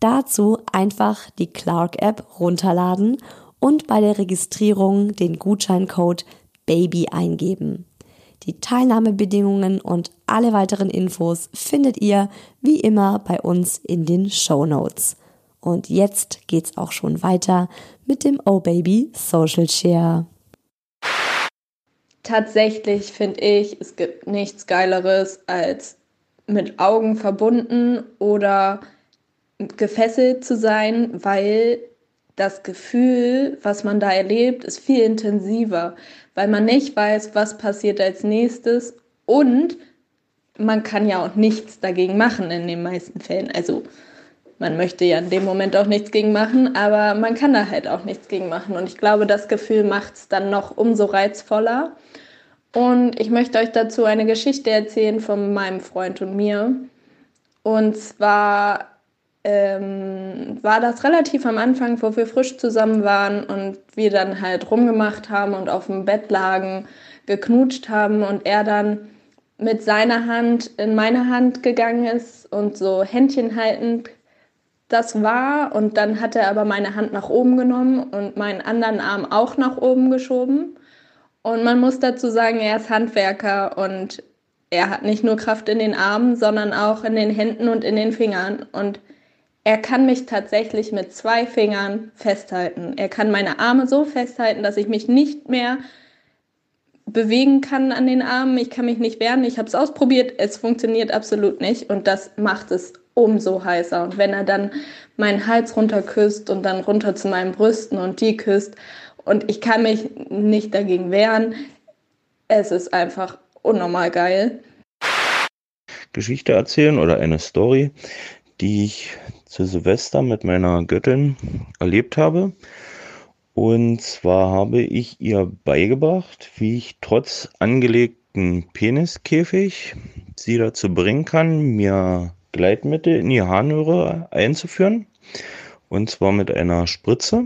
Dazu einfach die Clark-App runterladen und bei der Registrierung den Gutscheincode BABY eingeben. Die Teilnahmebedingungen und alle weiteren Infos findet ihr wie immer bei uns in den Show Notes. Und jetzt geht's auch schon weiter mit dem Oh Baby Social Share. Tatsächlich finde ich, es gibt nichts Geileres als mit Augen verbunden oder gefesselt zu sein, weil das Gefühl, was man da erlebt, ist viel intensiver, weil man nicht weiß, was passiert als nächstes und man kann ja auch nichts dagegen machen in den meisten Fällen. Also man möchte ja in dem Moment auch nichts gegen machen, aber man kann da halt auch nichts gegen machen. Und ich glaube, das Gefühl macht es dann noch umso reizvoller. Und ich möchte euch dazu eine Geschichte erzählen von meinem Freund und mir. Und zwar ähm, war das relativ am Anfang, wo wir frisch zusammen waren und wir dann halt rumgemacht haben und auf dem Bett lagen, geknutscht haben und er dann mit seiner Hand in meine Hand gegangen ist und so Händchen haltend das war. Und dann hat er aber meine Hand nach oben genommen und meinen anderen Arm auch nach oben geschoben. Und man muss dazu sagen, er ist Handwerker und er hat nicht nur Kraft in den Armen, sondern auch in den Händen und in den Fingern. Und er kann mich tatsächlich mit zwei Fingern festhalten. Er kann meine Arme so festhalten, dass ich mich nicht mehr bewegen kann an den Armen. Ich kann mich nicht wehren. Ich habe es ausprobiert. Es funktioniert absolut nicht. Und das macht es umso heißer. Und wenn er dann meinen Hals runter küsst und dann runter zu meinen Brüsten und die küsst und ich kann mich nicht dagegen wehren, es ist einfach unnormal geil. Geschichte erzählen oder eine Story, die ich zu Silvester mit meiner Göttin erlebt habe. Und zwar habe ich ihr beigebracht, wie ich trotz angelegten Peniskäfig sie dazu bringen kann, mir Gleitmittel in die Harnröhre einzuführen. Und zwar mit einer Spritze.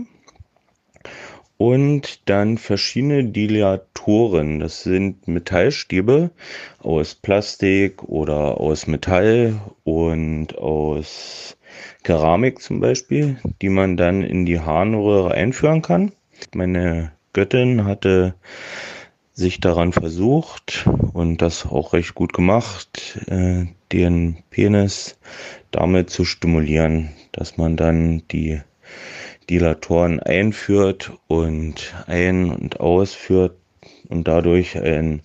Und dann verschiedene Dilatoren. Das sind Metallstäbe aus Plastik oder aus Metall und aus Keramik zum Beispiel, die man dann in die Harnröhre einführen kann. Meine Göttin hatte sich daran versucht und das auch recht gut gemacht, äh, den Penis damit zu stimulieren, dass man dann die Dilatoren einführt und ein- und ausführt und dadurch ein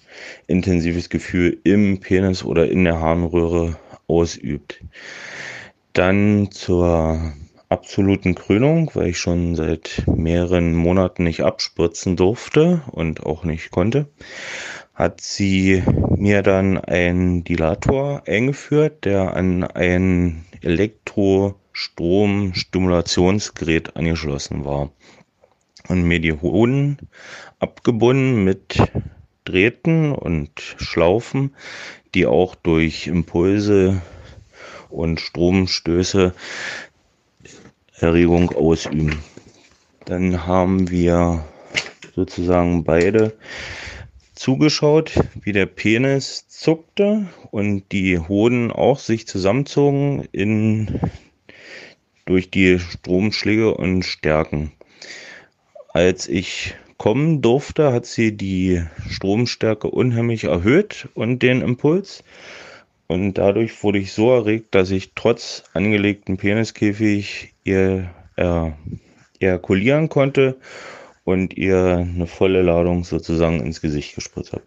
intensives Gefühl im Penis oder in der Harnröhre ausübt. Dann zur absoluten Krönung, weil ich schon seit mehreren Monaten nicht abspritzen durfte und auch nicht konnte, hat sie mir dann einen Dilator eingeführt, der an einen Elektro Stromstimulationsgerät angeschlossen war und mir die Hoden abgebunden mit Drähten und Schlaufen, die auch durch Impulse und Stromstöße Erregung ausüben. Dann haben wir sozusagen beide zugeschaut, wie der Penis zuckte und die Hoden auch sich zusammenzogen in, durch die Stromschläge und Stärken. Als ich kommen durfte, hat sie die Stromstärke unheimlich erhöht und den Impuls. Und dadurch wurde ich so erregt, dass ich trotz angelegten Peniskäfig ihr äh, ejakulieren konnte und ihr eine volle Ladung sozusagen ins Gesicht gespritzt habe.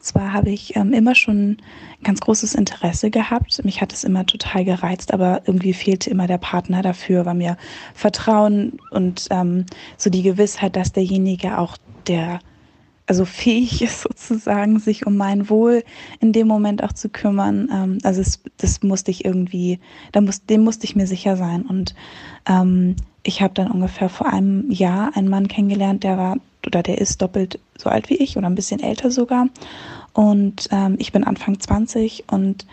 Zwar habe ich ähm, immer schon ganz großes Interesse gehabt. Mich hat es immer total gereizt, aber irgendwie fehlte immer der Partner dafür, war mir Vertrauen und ähm, so die Gewissheit, dass derjenige auch der also fähig ist sozusagen, sich um mein Wohl in dem Moment auch zu kümmern. Ähm, also es, das musste ich irgendwie, da muss, dem musste ich mir sicher sein. Und ähm, ich habe dann ungefähr vor einem Jahr einen Mann kennengelernt, der war oder der ist doppelt so alt wie ich oder ein bisschen älter sogar. Und ähm, ich bin Anfang 20 und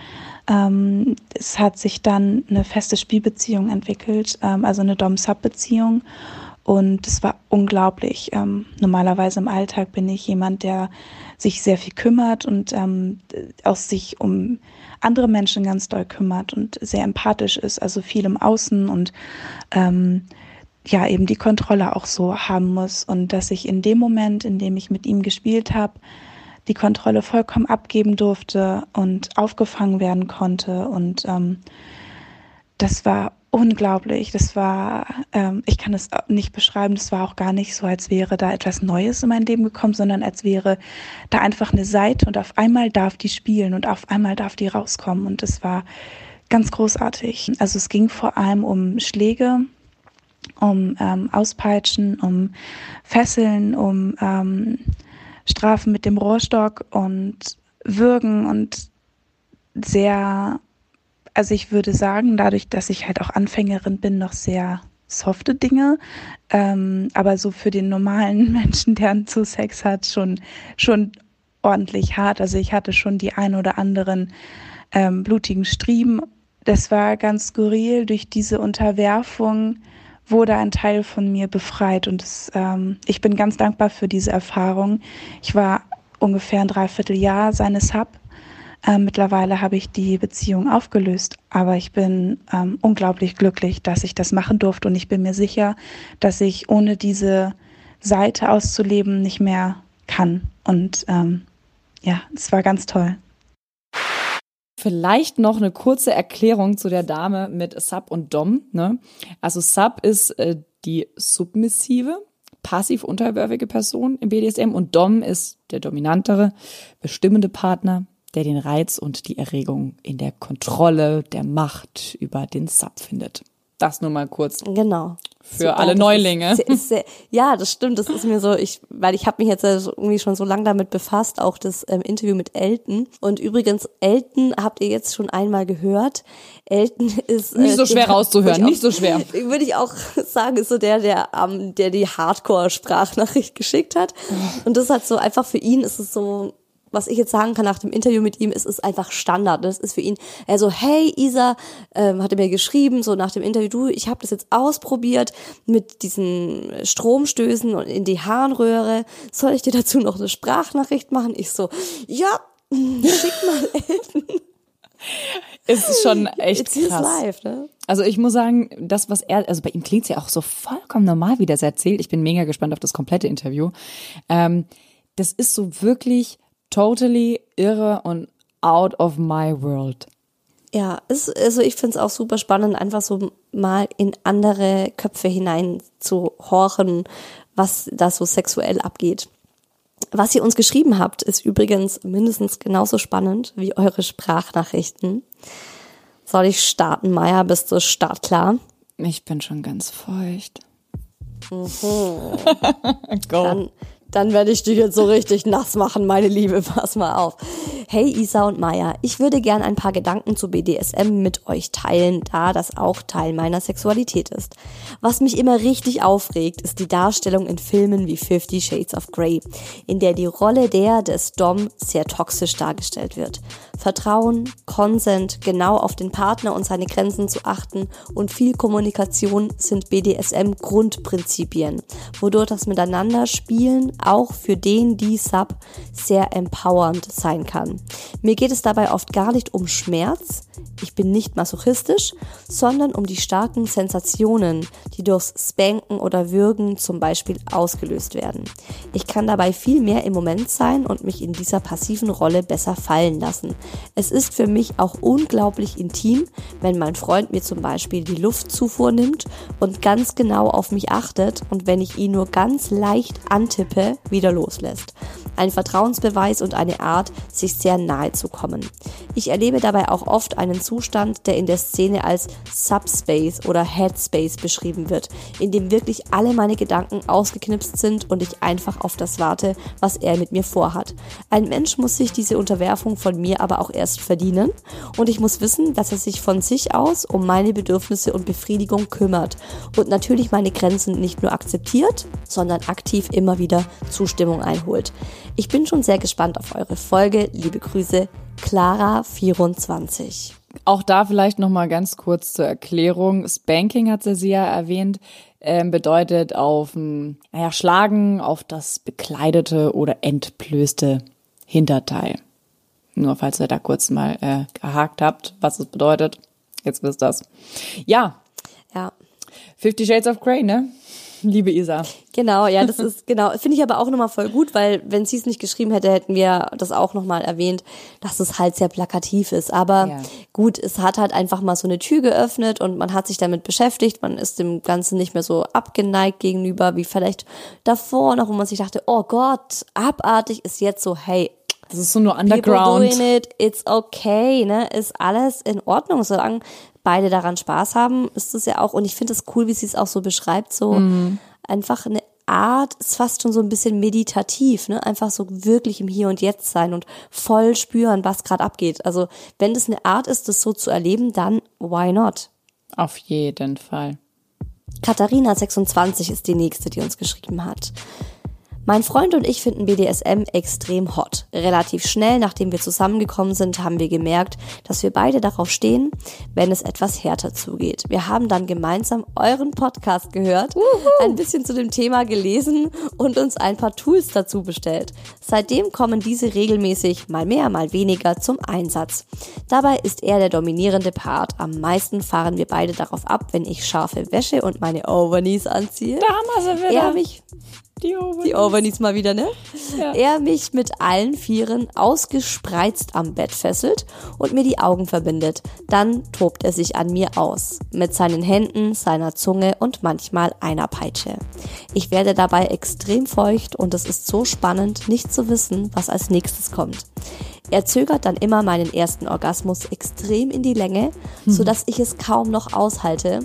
ähm, es hat sich dann eine feste Spielbeziehung entwickelt, ähm, also eine Dom-Sub-Beziehung. Und es war unglaublich. Ähm, normalerweise im Alltag bin ich jemand, der sich sehr viel kümmert und ähm, auch sich um andere Menschen ganz doll kümmert und sehr empathisch ist, also viel im Außen und ähm, ja eben die Kontrolle auch so haben muss. Und dass ich in dem Moment, in dem ich mit ihm gespielt habe, die Kontrolle vollkommen abgeben durfte und aufgefangen werden konnte. Und ähm, das war unglaublich. Das war, ähm, ich kann es nicht beschreiben, das war auch gar nicht so, als wäre da etwas Neues in mein Leben gekommen, sondern als wäre da einfach eine Seite und auf einmal darf die spielen und auf einmal darf die rauskommen. Und das war ganz großartig. Also es ging vor allem um Schläge, um ähm, Auspeitschen, um Fesseln, um ähm, Strafen mit dem Rohrstock und Würgen und sehr also ich würde sagen, dadurch, dass ich halt auch Anfängerin bin, noch sehr softe Dinge, ähm, aber so für den normalen Menschen, der zu Sex hat, schon, schon ordentlich hart. Also ich hatte schon die ein oder anderen ähm, blutigen Striemen. Das war ganz skurril. Durch diese Unterwerfung wurde ein Teil von mir befreit und das, ähm, ich bin ganz dankbar für diese Erfahrung. Ich war ungefähr ein Dreivierteljahr seines Hub ähm, mittlerweile habe ich die Beziehung aufgelöst, aber ich bin ähm, unglaublich glücklich, dass ich das machen durfte und ich bin mir sicher, dass ich ohne diese Seite auszuleben nicht mehr kann. Und ähm, ja, es war ganz toll. Vielleicht noch eine kurze Erklärung zu der Dame mit Sub und Dom. Ne? Also Sub ist äh, die submissive, passiv unterwürfige Person im BDSM und Dom ist der dominantere, bestimmende Partner, der den Reiz und die Erregung in der Kontrolle der Macht über den Sub findet. Das nur mal kurz. Genau. Für Super, alle Neulinge. Ist, ist sehr, ja, das stimmt. Das ist mir so, ich, weil ich habe mich jetzt irgendwie schon so lange damit befasst, auch das ähm, Interview mit Elton. Und übrigens, Elton habt ihr jetzt schon einmal gehört. Elton ist äh, nicht so schwer rauszuhören, nicht so schwer. Würde ich auch sagen, ist so der, der, ähm, der die Hardcore-Sprachnachricht geschickt hat. Und das hat so einfach für ihn ist es so was ich jetzt sagen kann nach dem Interview mit ihm, ist es einfach Standard. Das ist für ihn, er so, hey Isa, ähm, hat er mir geschrieben, so nach dem Interview, du, ich habe das jetzt ausprobiert mit diesen Stromstößen und in die Harnröhre. Soll ich dir dazu noch eine Sprachnachricht machen? Ich so, ja, schick mal Elton. Es ist schon echt It's krass. Life, ne? Also ich muss sagen, das, was er, also bei ihm klingt es ja auch so vollkommen normal, wie das erzählt. Ich bin mega gespannt auf das komplette Interview. Ähm, das ist so wirklich totally irre und out of my world. Ja, ist, also ich finde es auch super spannend, einfach so mal in andere Köpfe hinein zu horchen, was da so sexuell abgeht. Was ihr uns geschrieben habt, ist übrigens mindestens genauso spannend wie eure Sprachnachrichten. Soll ich starten, Maya? Bist du startklar? Ich bin schon ganz feucht. Mhm. Go. Dann, dann werde ich dich jetzt so richtig nass machen, meine Liebe. Pass mal auf. Hey Isa und Maya, ich würde gern ein paar Gedanken zu BDSM mit euch teilen, da das auch Teil meiner Sexualität ist. Was mich immer richtig aufregt, ist die Darstellung in Filmen wie Fifty Shades of Grey, in der die Rolle der des Dom sehr toxisch dargestellt wird. Vertrauen, Consent, genau auf den Partner und seine Grenzen zu achten und viel Kommunikation sind BDSM Grundprinzipien, wodurch das Miteinander spielen auch für den, die Sub sehr empowernd sein kann. Mir geht es dabei oft gar nicht um Schmerz, ich bin nicht masochistisch, sondern um die starken Sensationen, die durchs Spanken oder Würgen zum Beispiel ausgelöst werden. Ich kann dabei viel mehr im Moment sein und mich in dieser passiven Rolle besser fallen lassen. Es ist für mich auch unglaublich intim, wenn mein Freund mir zum Beispiel die Luftzufuhr nimmt und ganz genau auf mich achtet und wenn ich ihn nur ganz leicht antippe, wieder loslässt. Ein Vertrauensbeweis und eine Art, sich sehr nahe zu kommen. Ich erlebe dabei auch oft einen Zustand, der in der Szene als Subspace oder Headspace beschrieben wird, in dem wirklich alle meine Gedanken ausgeknipst sind und ich einfach auf das warte, was er mit mir vorhat. Ein Mensch muss sich diese Unterwerfung von mir aber auch erst verdienen und ich muss wissen, dass er sich von sich aus um meine Bedürfnisse und Befriedigung kümmert und natürlich meine Grenzen nicht nur akzeptiert, sondern aktiv immer wieder Zustimmung einholt. Ich bin schon sehr gespannt auf eure Folge. Liebe Grüße, Clara24. Auch da vielleicht noch mal ganz kurz zur Erklärung. Spanking hat sie ja erwähnt, äh, bedeutet auf naja, Schlagen auf das bekleidete oder entblößte Hinterteil. Nur falls ihr da kurz mal äh, gehakt habt, was es bedeutet. Jetzt wisst das. Ja. Ja. Fifty Shades of Grey, ne? Liebe Isa. Genau, ja, das ist genau, finde ich aber auch nochmal voll gut, weil wenn sie es nicht geschrieben hätte, hätten wir das auch nochmal erwähnt, dass es halt sehr plakativ ist. Aber Ja. gut, es hat halt einfach mal so eine Tür geöffnet und man hat sich damit beschäftigt, man ist dem Ganzen nicht mehr so abgeneigt gegenüber, wie vielleicht davor noch, wo man sich dachte, oh Gott, abartig ist jetzt so, hey, Das ist so nur People Underground. doing it, it's okay, ne? Ist alles in Ordnung. Solange beide daran Spaß haben, ist es ja auch. Und ich finde es cool, wie sie es auch so beschreibt, so Mhm. einfach eine Art, ist fast schon so ein bisschen meditativ, ne? Einfach so wirklich im Hier und Jetzt sein und voll spüren, was gerade abgeht. Also, wenn das eine Art ist, das so zu erleben, dann why not? Auf jeden Fall. Katharina 26 ist die nächste, die uns geschrieben hat. Mein Freund und ich finden BDSM extrem hot. Relativ schnell, nachdem wir zusammengekommen sind, haben wir gemerkt, dass wir beide darauf stehen, wenn es etwas härter zugeht. Wir haben dann gemeinsam euren Podcast gehört, ein bisschen zu dem Thema gelesen und uns ein paar Tools dazu bestellt. Seitdem kommen diese regelmäßig, mal mehr, mal weniger, zum Einsatz. Dabei ist er der dominierende Part. Am meisten fahren wir beide darauf ab, wenn ich scharfe Wäsche und meine Overknees anziehe. Da haben wir sie wieder. Er mich die Ober die Overknees mal wieder, ne? Ja. Er mich mit allen Vieren ausgespreizt am Bett fesselt und mir die Augen verbindet. Dann tobt er sich an mir aus. Mit seinen Händen, seiner Zunge und manchmal einer Peitsche. Ich werde dabei extrem feucht und es ist so spannend, nicht zu wissen, was als nächstes kommt. Er zögert dann immer meinen ersten Orgasmus extrem in die Länge, so dass ich es kaum noch aushalte.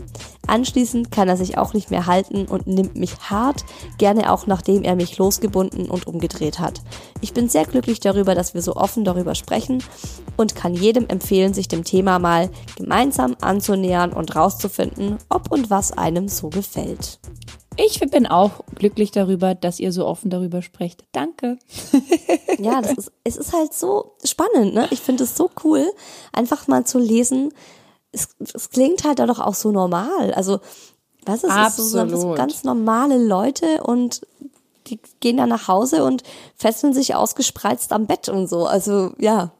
Anschließend kann er sich auch nicht mehr halten und nimmt mich hart, gerne auch nachdem er mich losgebunden und umgedreht hat. Ich bin sehr glücklich darüber, dass wir so offen darüber sprechen und kann jedem empfehlen, sich dem Thema mal gemeinsam anzunähern und rauszufinden, ob und was einem so gefällt. Ich bin auch glücklich darüber, dass ihr so offen darüber sprecht. Danke. Ja, das ist, es ist halt so spannend, ne? Ich finde es so cool, einfach mal zu lesen. Es, es klingt halt da doch auch so normal. Also, was ist es so, ganz normale Leute und die gehen dann nach Hause und fesseln sich ausgespreizt am Bett und so. Also, ja,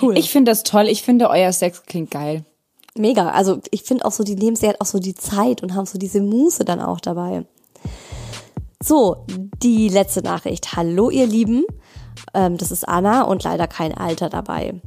cool. Ich finde das toll. Ich finde, euer Sex klingt geil. Mega. Also ich finde auch so, die nehmen sich halt auch so die Zeit und haben so diese Muße dann auch dabei. So, die letzte Nachricht. Hallo ihr Lieben. Ähm, das ist Anna und leider kein Alter dabei.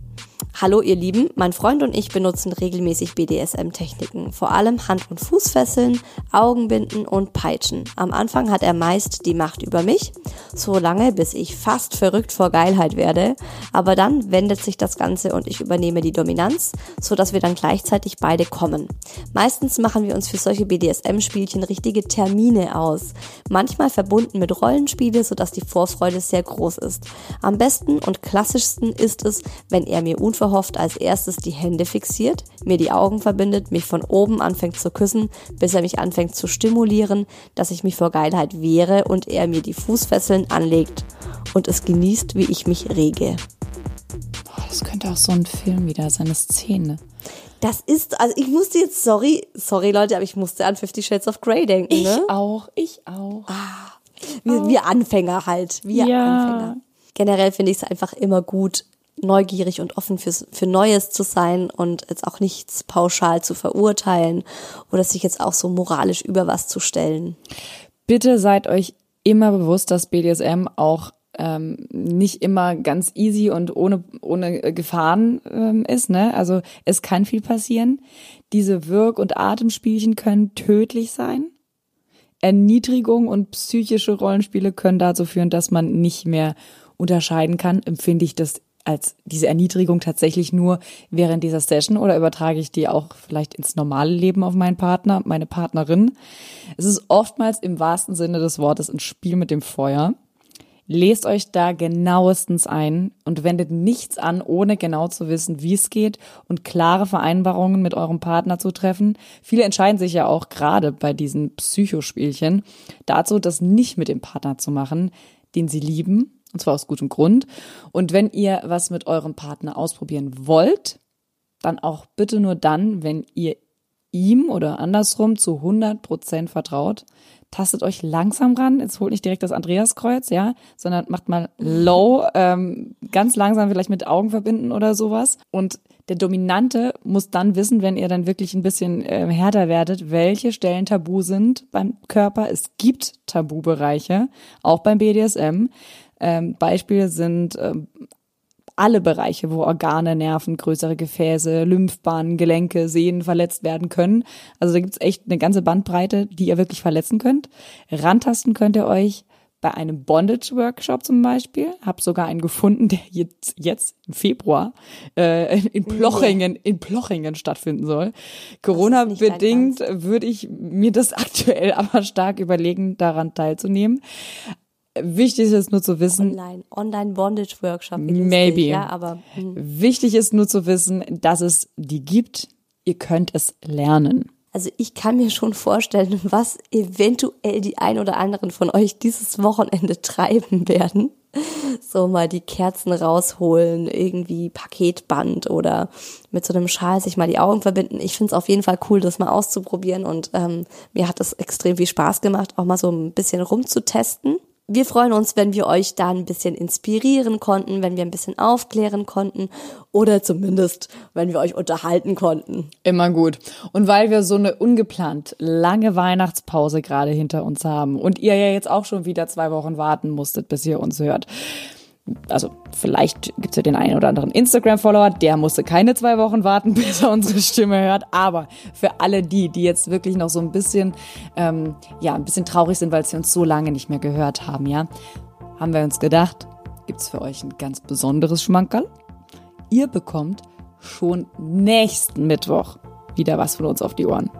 Hallo ihr Lieben, mein Freund und ich benutzen regelmäßig BDSM-Techniken, vor allem Hand- und Fußfesseln, Augenbinden und Peitschen. Am Anfang hat er meist die Macht über mich, so lange bis ich fast verrückt vor Geilheit werde, aber dann wendet sich das Ganze und ich übernehme die Dominanz, so dass wir dann gleichzeitig beide kommen. Meistens machen wir uns für solche BDSM-Spielchen richtige Termine aus, manchmal verbunden mit Rollenspiele, sodass die Vorfreude sehr groß ist. Am besten und klassischsten ist es, wenn er mir unverhofft als erstes die Hände fixiert, mir die Augen verbindet, mich von oben anfängt zu küssen, bis er mich anfängt zu stimulieren, dass ich mich vor Geilheit wehre und er mir die Fußfesseln anlegt und es genießt, wie ich mich rege. Boah, das könnte auch so ein Film wieder sein, eine Szene. Das ist, also ich musste jetzt, sorry, sorry Leute, aber ich musste an Fifty Shades of Grey denken, Ich ne? auch, ich auch. Wir, wir Anfänger halt, wir Ja. Anfänger. Generell finde ich es einfach immer gut, neugierig und offen fürs, für Neues zu sein und jetzt auch nichts pauschal zu verurteilen oder sich jetzt auch so moralisch über was zu stellen. Bitte seid euch immer bewusst, dass BDSM auch ähm, nicht immer ganz easy und ohne, ohne Gefahren ähm, ist. Ne? Also es kann viel passieren. Diese Wirk- und Atemspielchen können tödlich sein. Erniedrigung und psychische Rollenspiele können dazu führen, dass man nicht mehr unterscheiden kann. Empfinde ich das als diese Erniedrigung tatsächlich nur während dieser Session oder übertrage ich die auch vielleicht ins normale Leben auf meinen Partner, meine Partnerin? Es ist oftmals im wahrsten Sinne des Wortes ein Spiel mit dem Feuer. Lest euch da genauestens ein und wendet nichts an, ohne genau zu wissen, wie es geht und klare Vereinbarungen mit eurem Partner zu treffen. Viele entscheiden sich ja auch gerade bei diesen Psychospielchen dazu, das nicht mit dem Partner zu machen, den sie lieben, und zwar aus gutem Grund. Und wenn ihr was mit eurem Partner ausprobieren wollt, dann auch bitte nur dann, wenn ihr ihm oder andersrum zu 100 Prozent vertraut. Tastet euch langsam ran. Jetzt holt nicht direkt das Andreaskreuz, ja, sondern macht mal low, ähm, ganz langsam vielleicht mit Augen verbinden oder sowas. Und der Dominante muss dann wissen, wenn ihr dann wirklich ein bisschen äh, härter werdet, welche Stellen tabu sind beim Körper. Es gibt Tabubereiche, auch beim BDSM. Ähm, Beispiele sind ähm, alle Bereiche, wo Organe, Nerven, größere Gefäße, Lymphbahnen, Gelenke, Sehnen verletzt werden können. Also da gibt's echt eine ganze Bandbreite, die ihr wirklich verletzen könnt. Rantasten könnt ihr euch bei einem Bondage-Workshop zum Beispiel. Hab sogar einen gefunden, der jetzt, jetzt im Februar äh, in Plochingen, in Plochingen stattfinden soll. Corona-bedingt würde ich mir das aktuell aber stark überlegen, daran teilzunehmen. Wichtig ist nur zu wissen, Online, Online Bondage Workshop. Maybe. Ja, aber hm. Wichtig ist nur zu wissen, dass es die gibt. Ihr könnt es lernen. Also ich kann mir schon vorstellen, was eventuell die ein oder anderen von euch dieses Wochenende treiben werden. So mal die Kerzen rausholen, irgendwie Paketband oder mit so einem Schal sich mal die Augen verbinden. Ich finde es auf jeden Fall cool, das mal auszuprobieren und ähm, mir hat es extrem viel Spaß gemacht, auch mal so ein bisschen rumzutesten. Wir freuen uns, wenn wir euch da ein bisschen inspirieren konnten, wenn wir ein bisschen aufklären konnten oder zumindest, wenn wir euch unterhalten konnten. Immer gut. Und weil wir so eine ungeplant lange Weihnachtspause gerade hinter uns haben und ihr ja jetzt auch schon wieder zwei Wochen warten musstet, bis ihr uns hört. Also vielleicht gibt's ja den einen oder anderen Instagram-Follower, der musste keine zwei Wochen warten, bis er unsere Stimme hört. Aber für alle die, die jetzt wirklich noch so ein bisschen, ähm, ja, ein bisschen traurig sind, weil sie uns so lange nicht mehr gehört haben, ja, haben wir uns gedacht, gibt's für euch ein ganz besonderes Schmankerl. Ihr bekommt schon nächsten Mittwoch wieder was von uns auf die Ohren.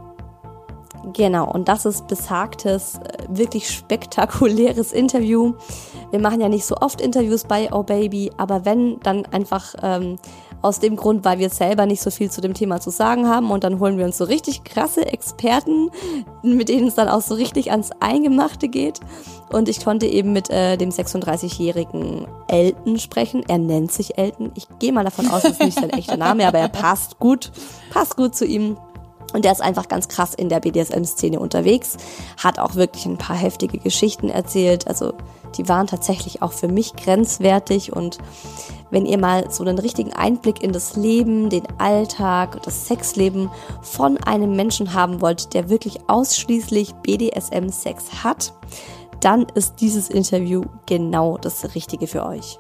Genau, und das ist besagtes, äh, wirklich spektakuläres Interview. Wir machen ja nicht so oft Interviews bei Oh Baby, aber wenn, dann einfach ähm, aus dem Grund, weil wir selber nicht so viel zu dem Thema zu sagen haben und dann holen wir uns so richtig krasse Experten, mit denen es dann auch so richtig ans Eingemachte geht. Und ich konnte eben mit äh, dem 36-jährigen Elton sprechen. Er nennt sich Elton. Ich gehe mal davon aus, das ist nicht sein echter Name, aber er passt gut, passt gut zu ihm. Und der ist einfach ganz krass in der BDSM-Szene unterwegs, hat auch wirklich ein paar heftige Geschichten erzählt. Also die waren tatsächlich auch für mich grenzwertig. Und wenn ihr mal so einen richtigen Einblick in das Leben, den Alltag, das Sexleben von einem Menschen haben wollt, der wirklich ausschließlich BDSM-Sex hat, dann ist dieses Interview genau das Richtige für euch.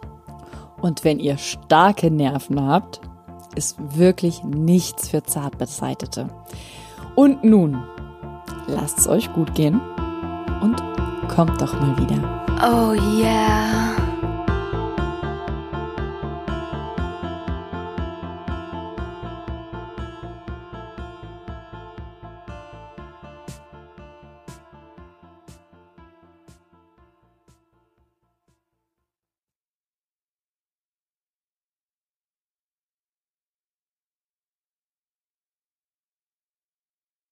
Und wenn ihr starke Nerven habt, ist wirklich nichts für Zartbeseitete. Und nun, lasst es euch gut gehen und kommt doch mal wieder. Oh yeah.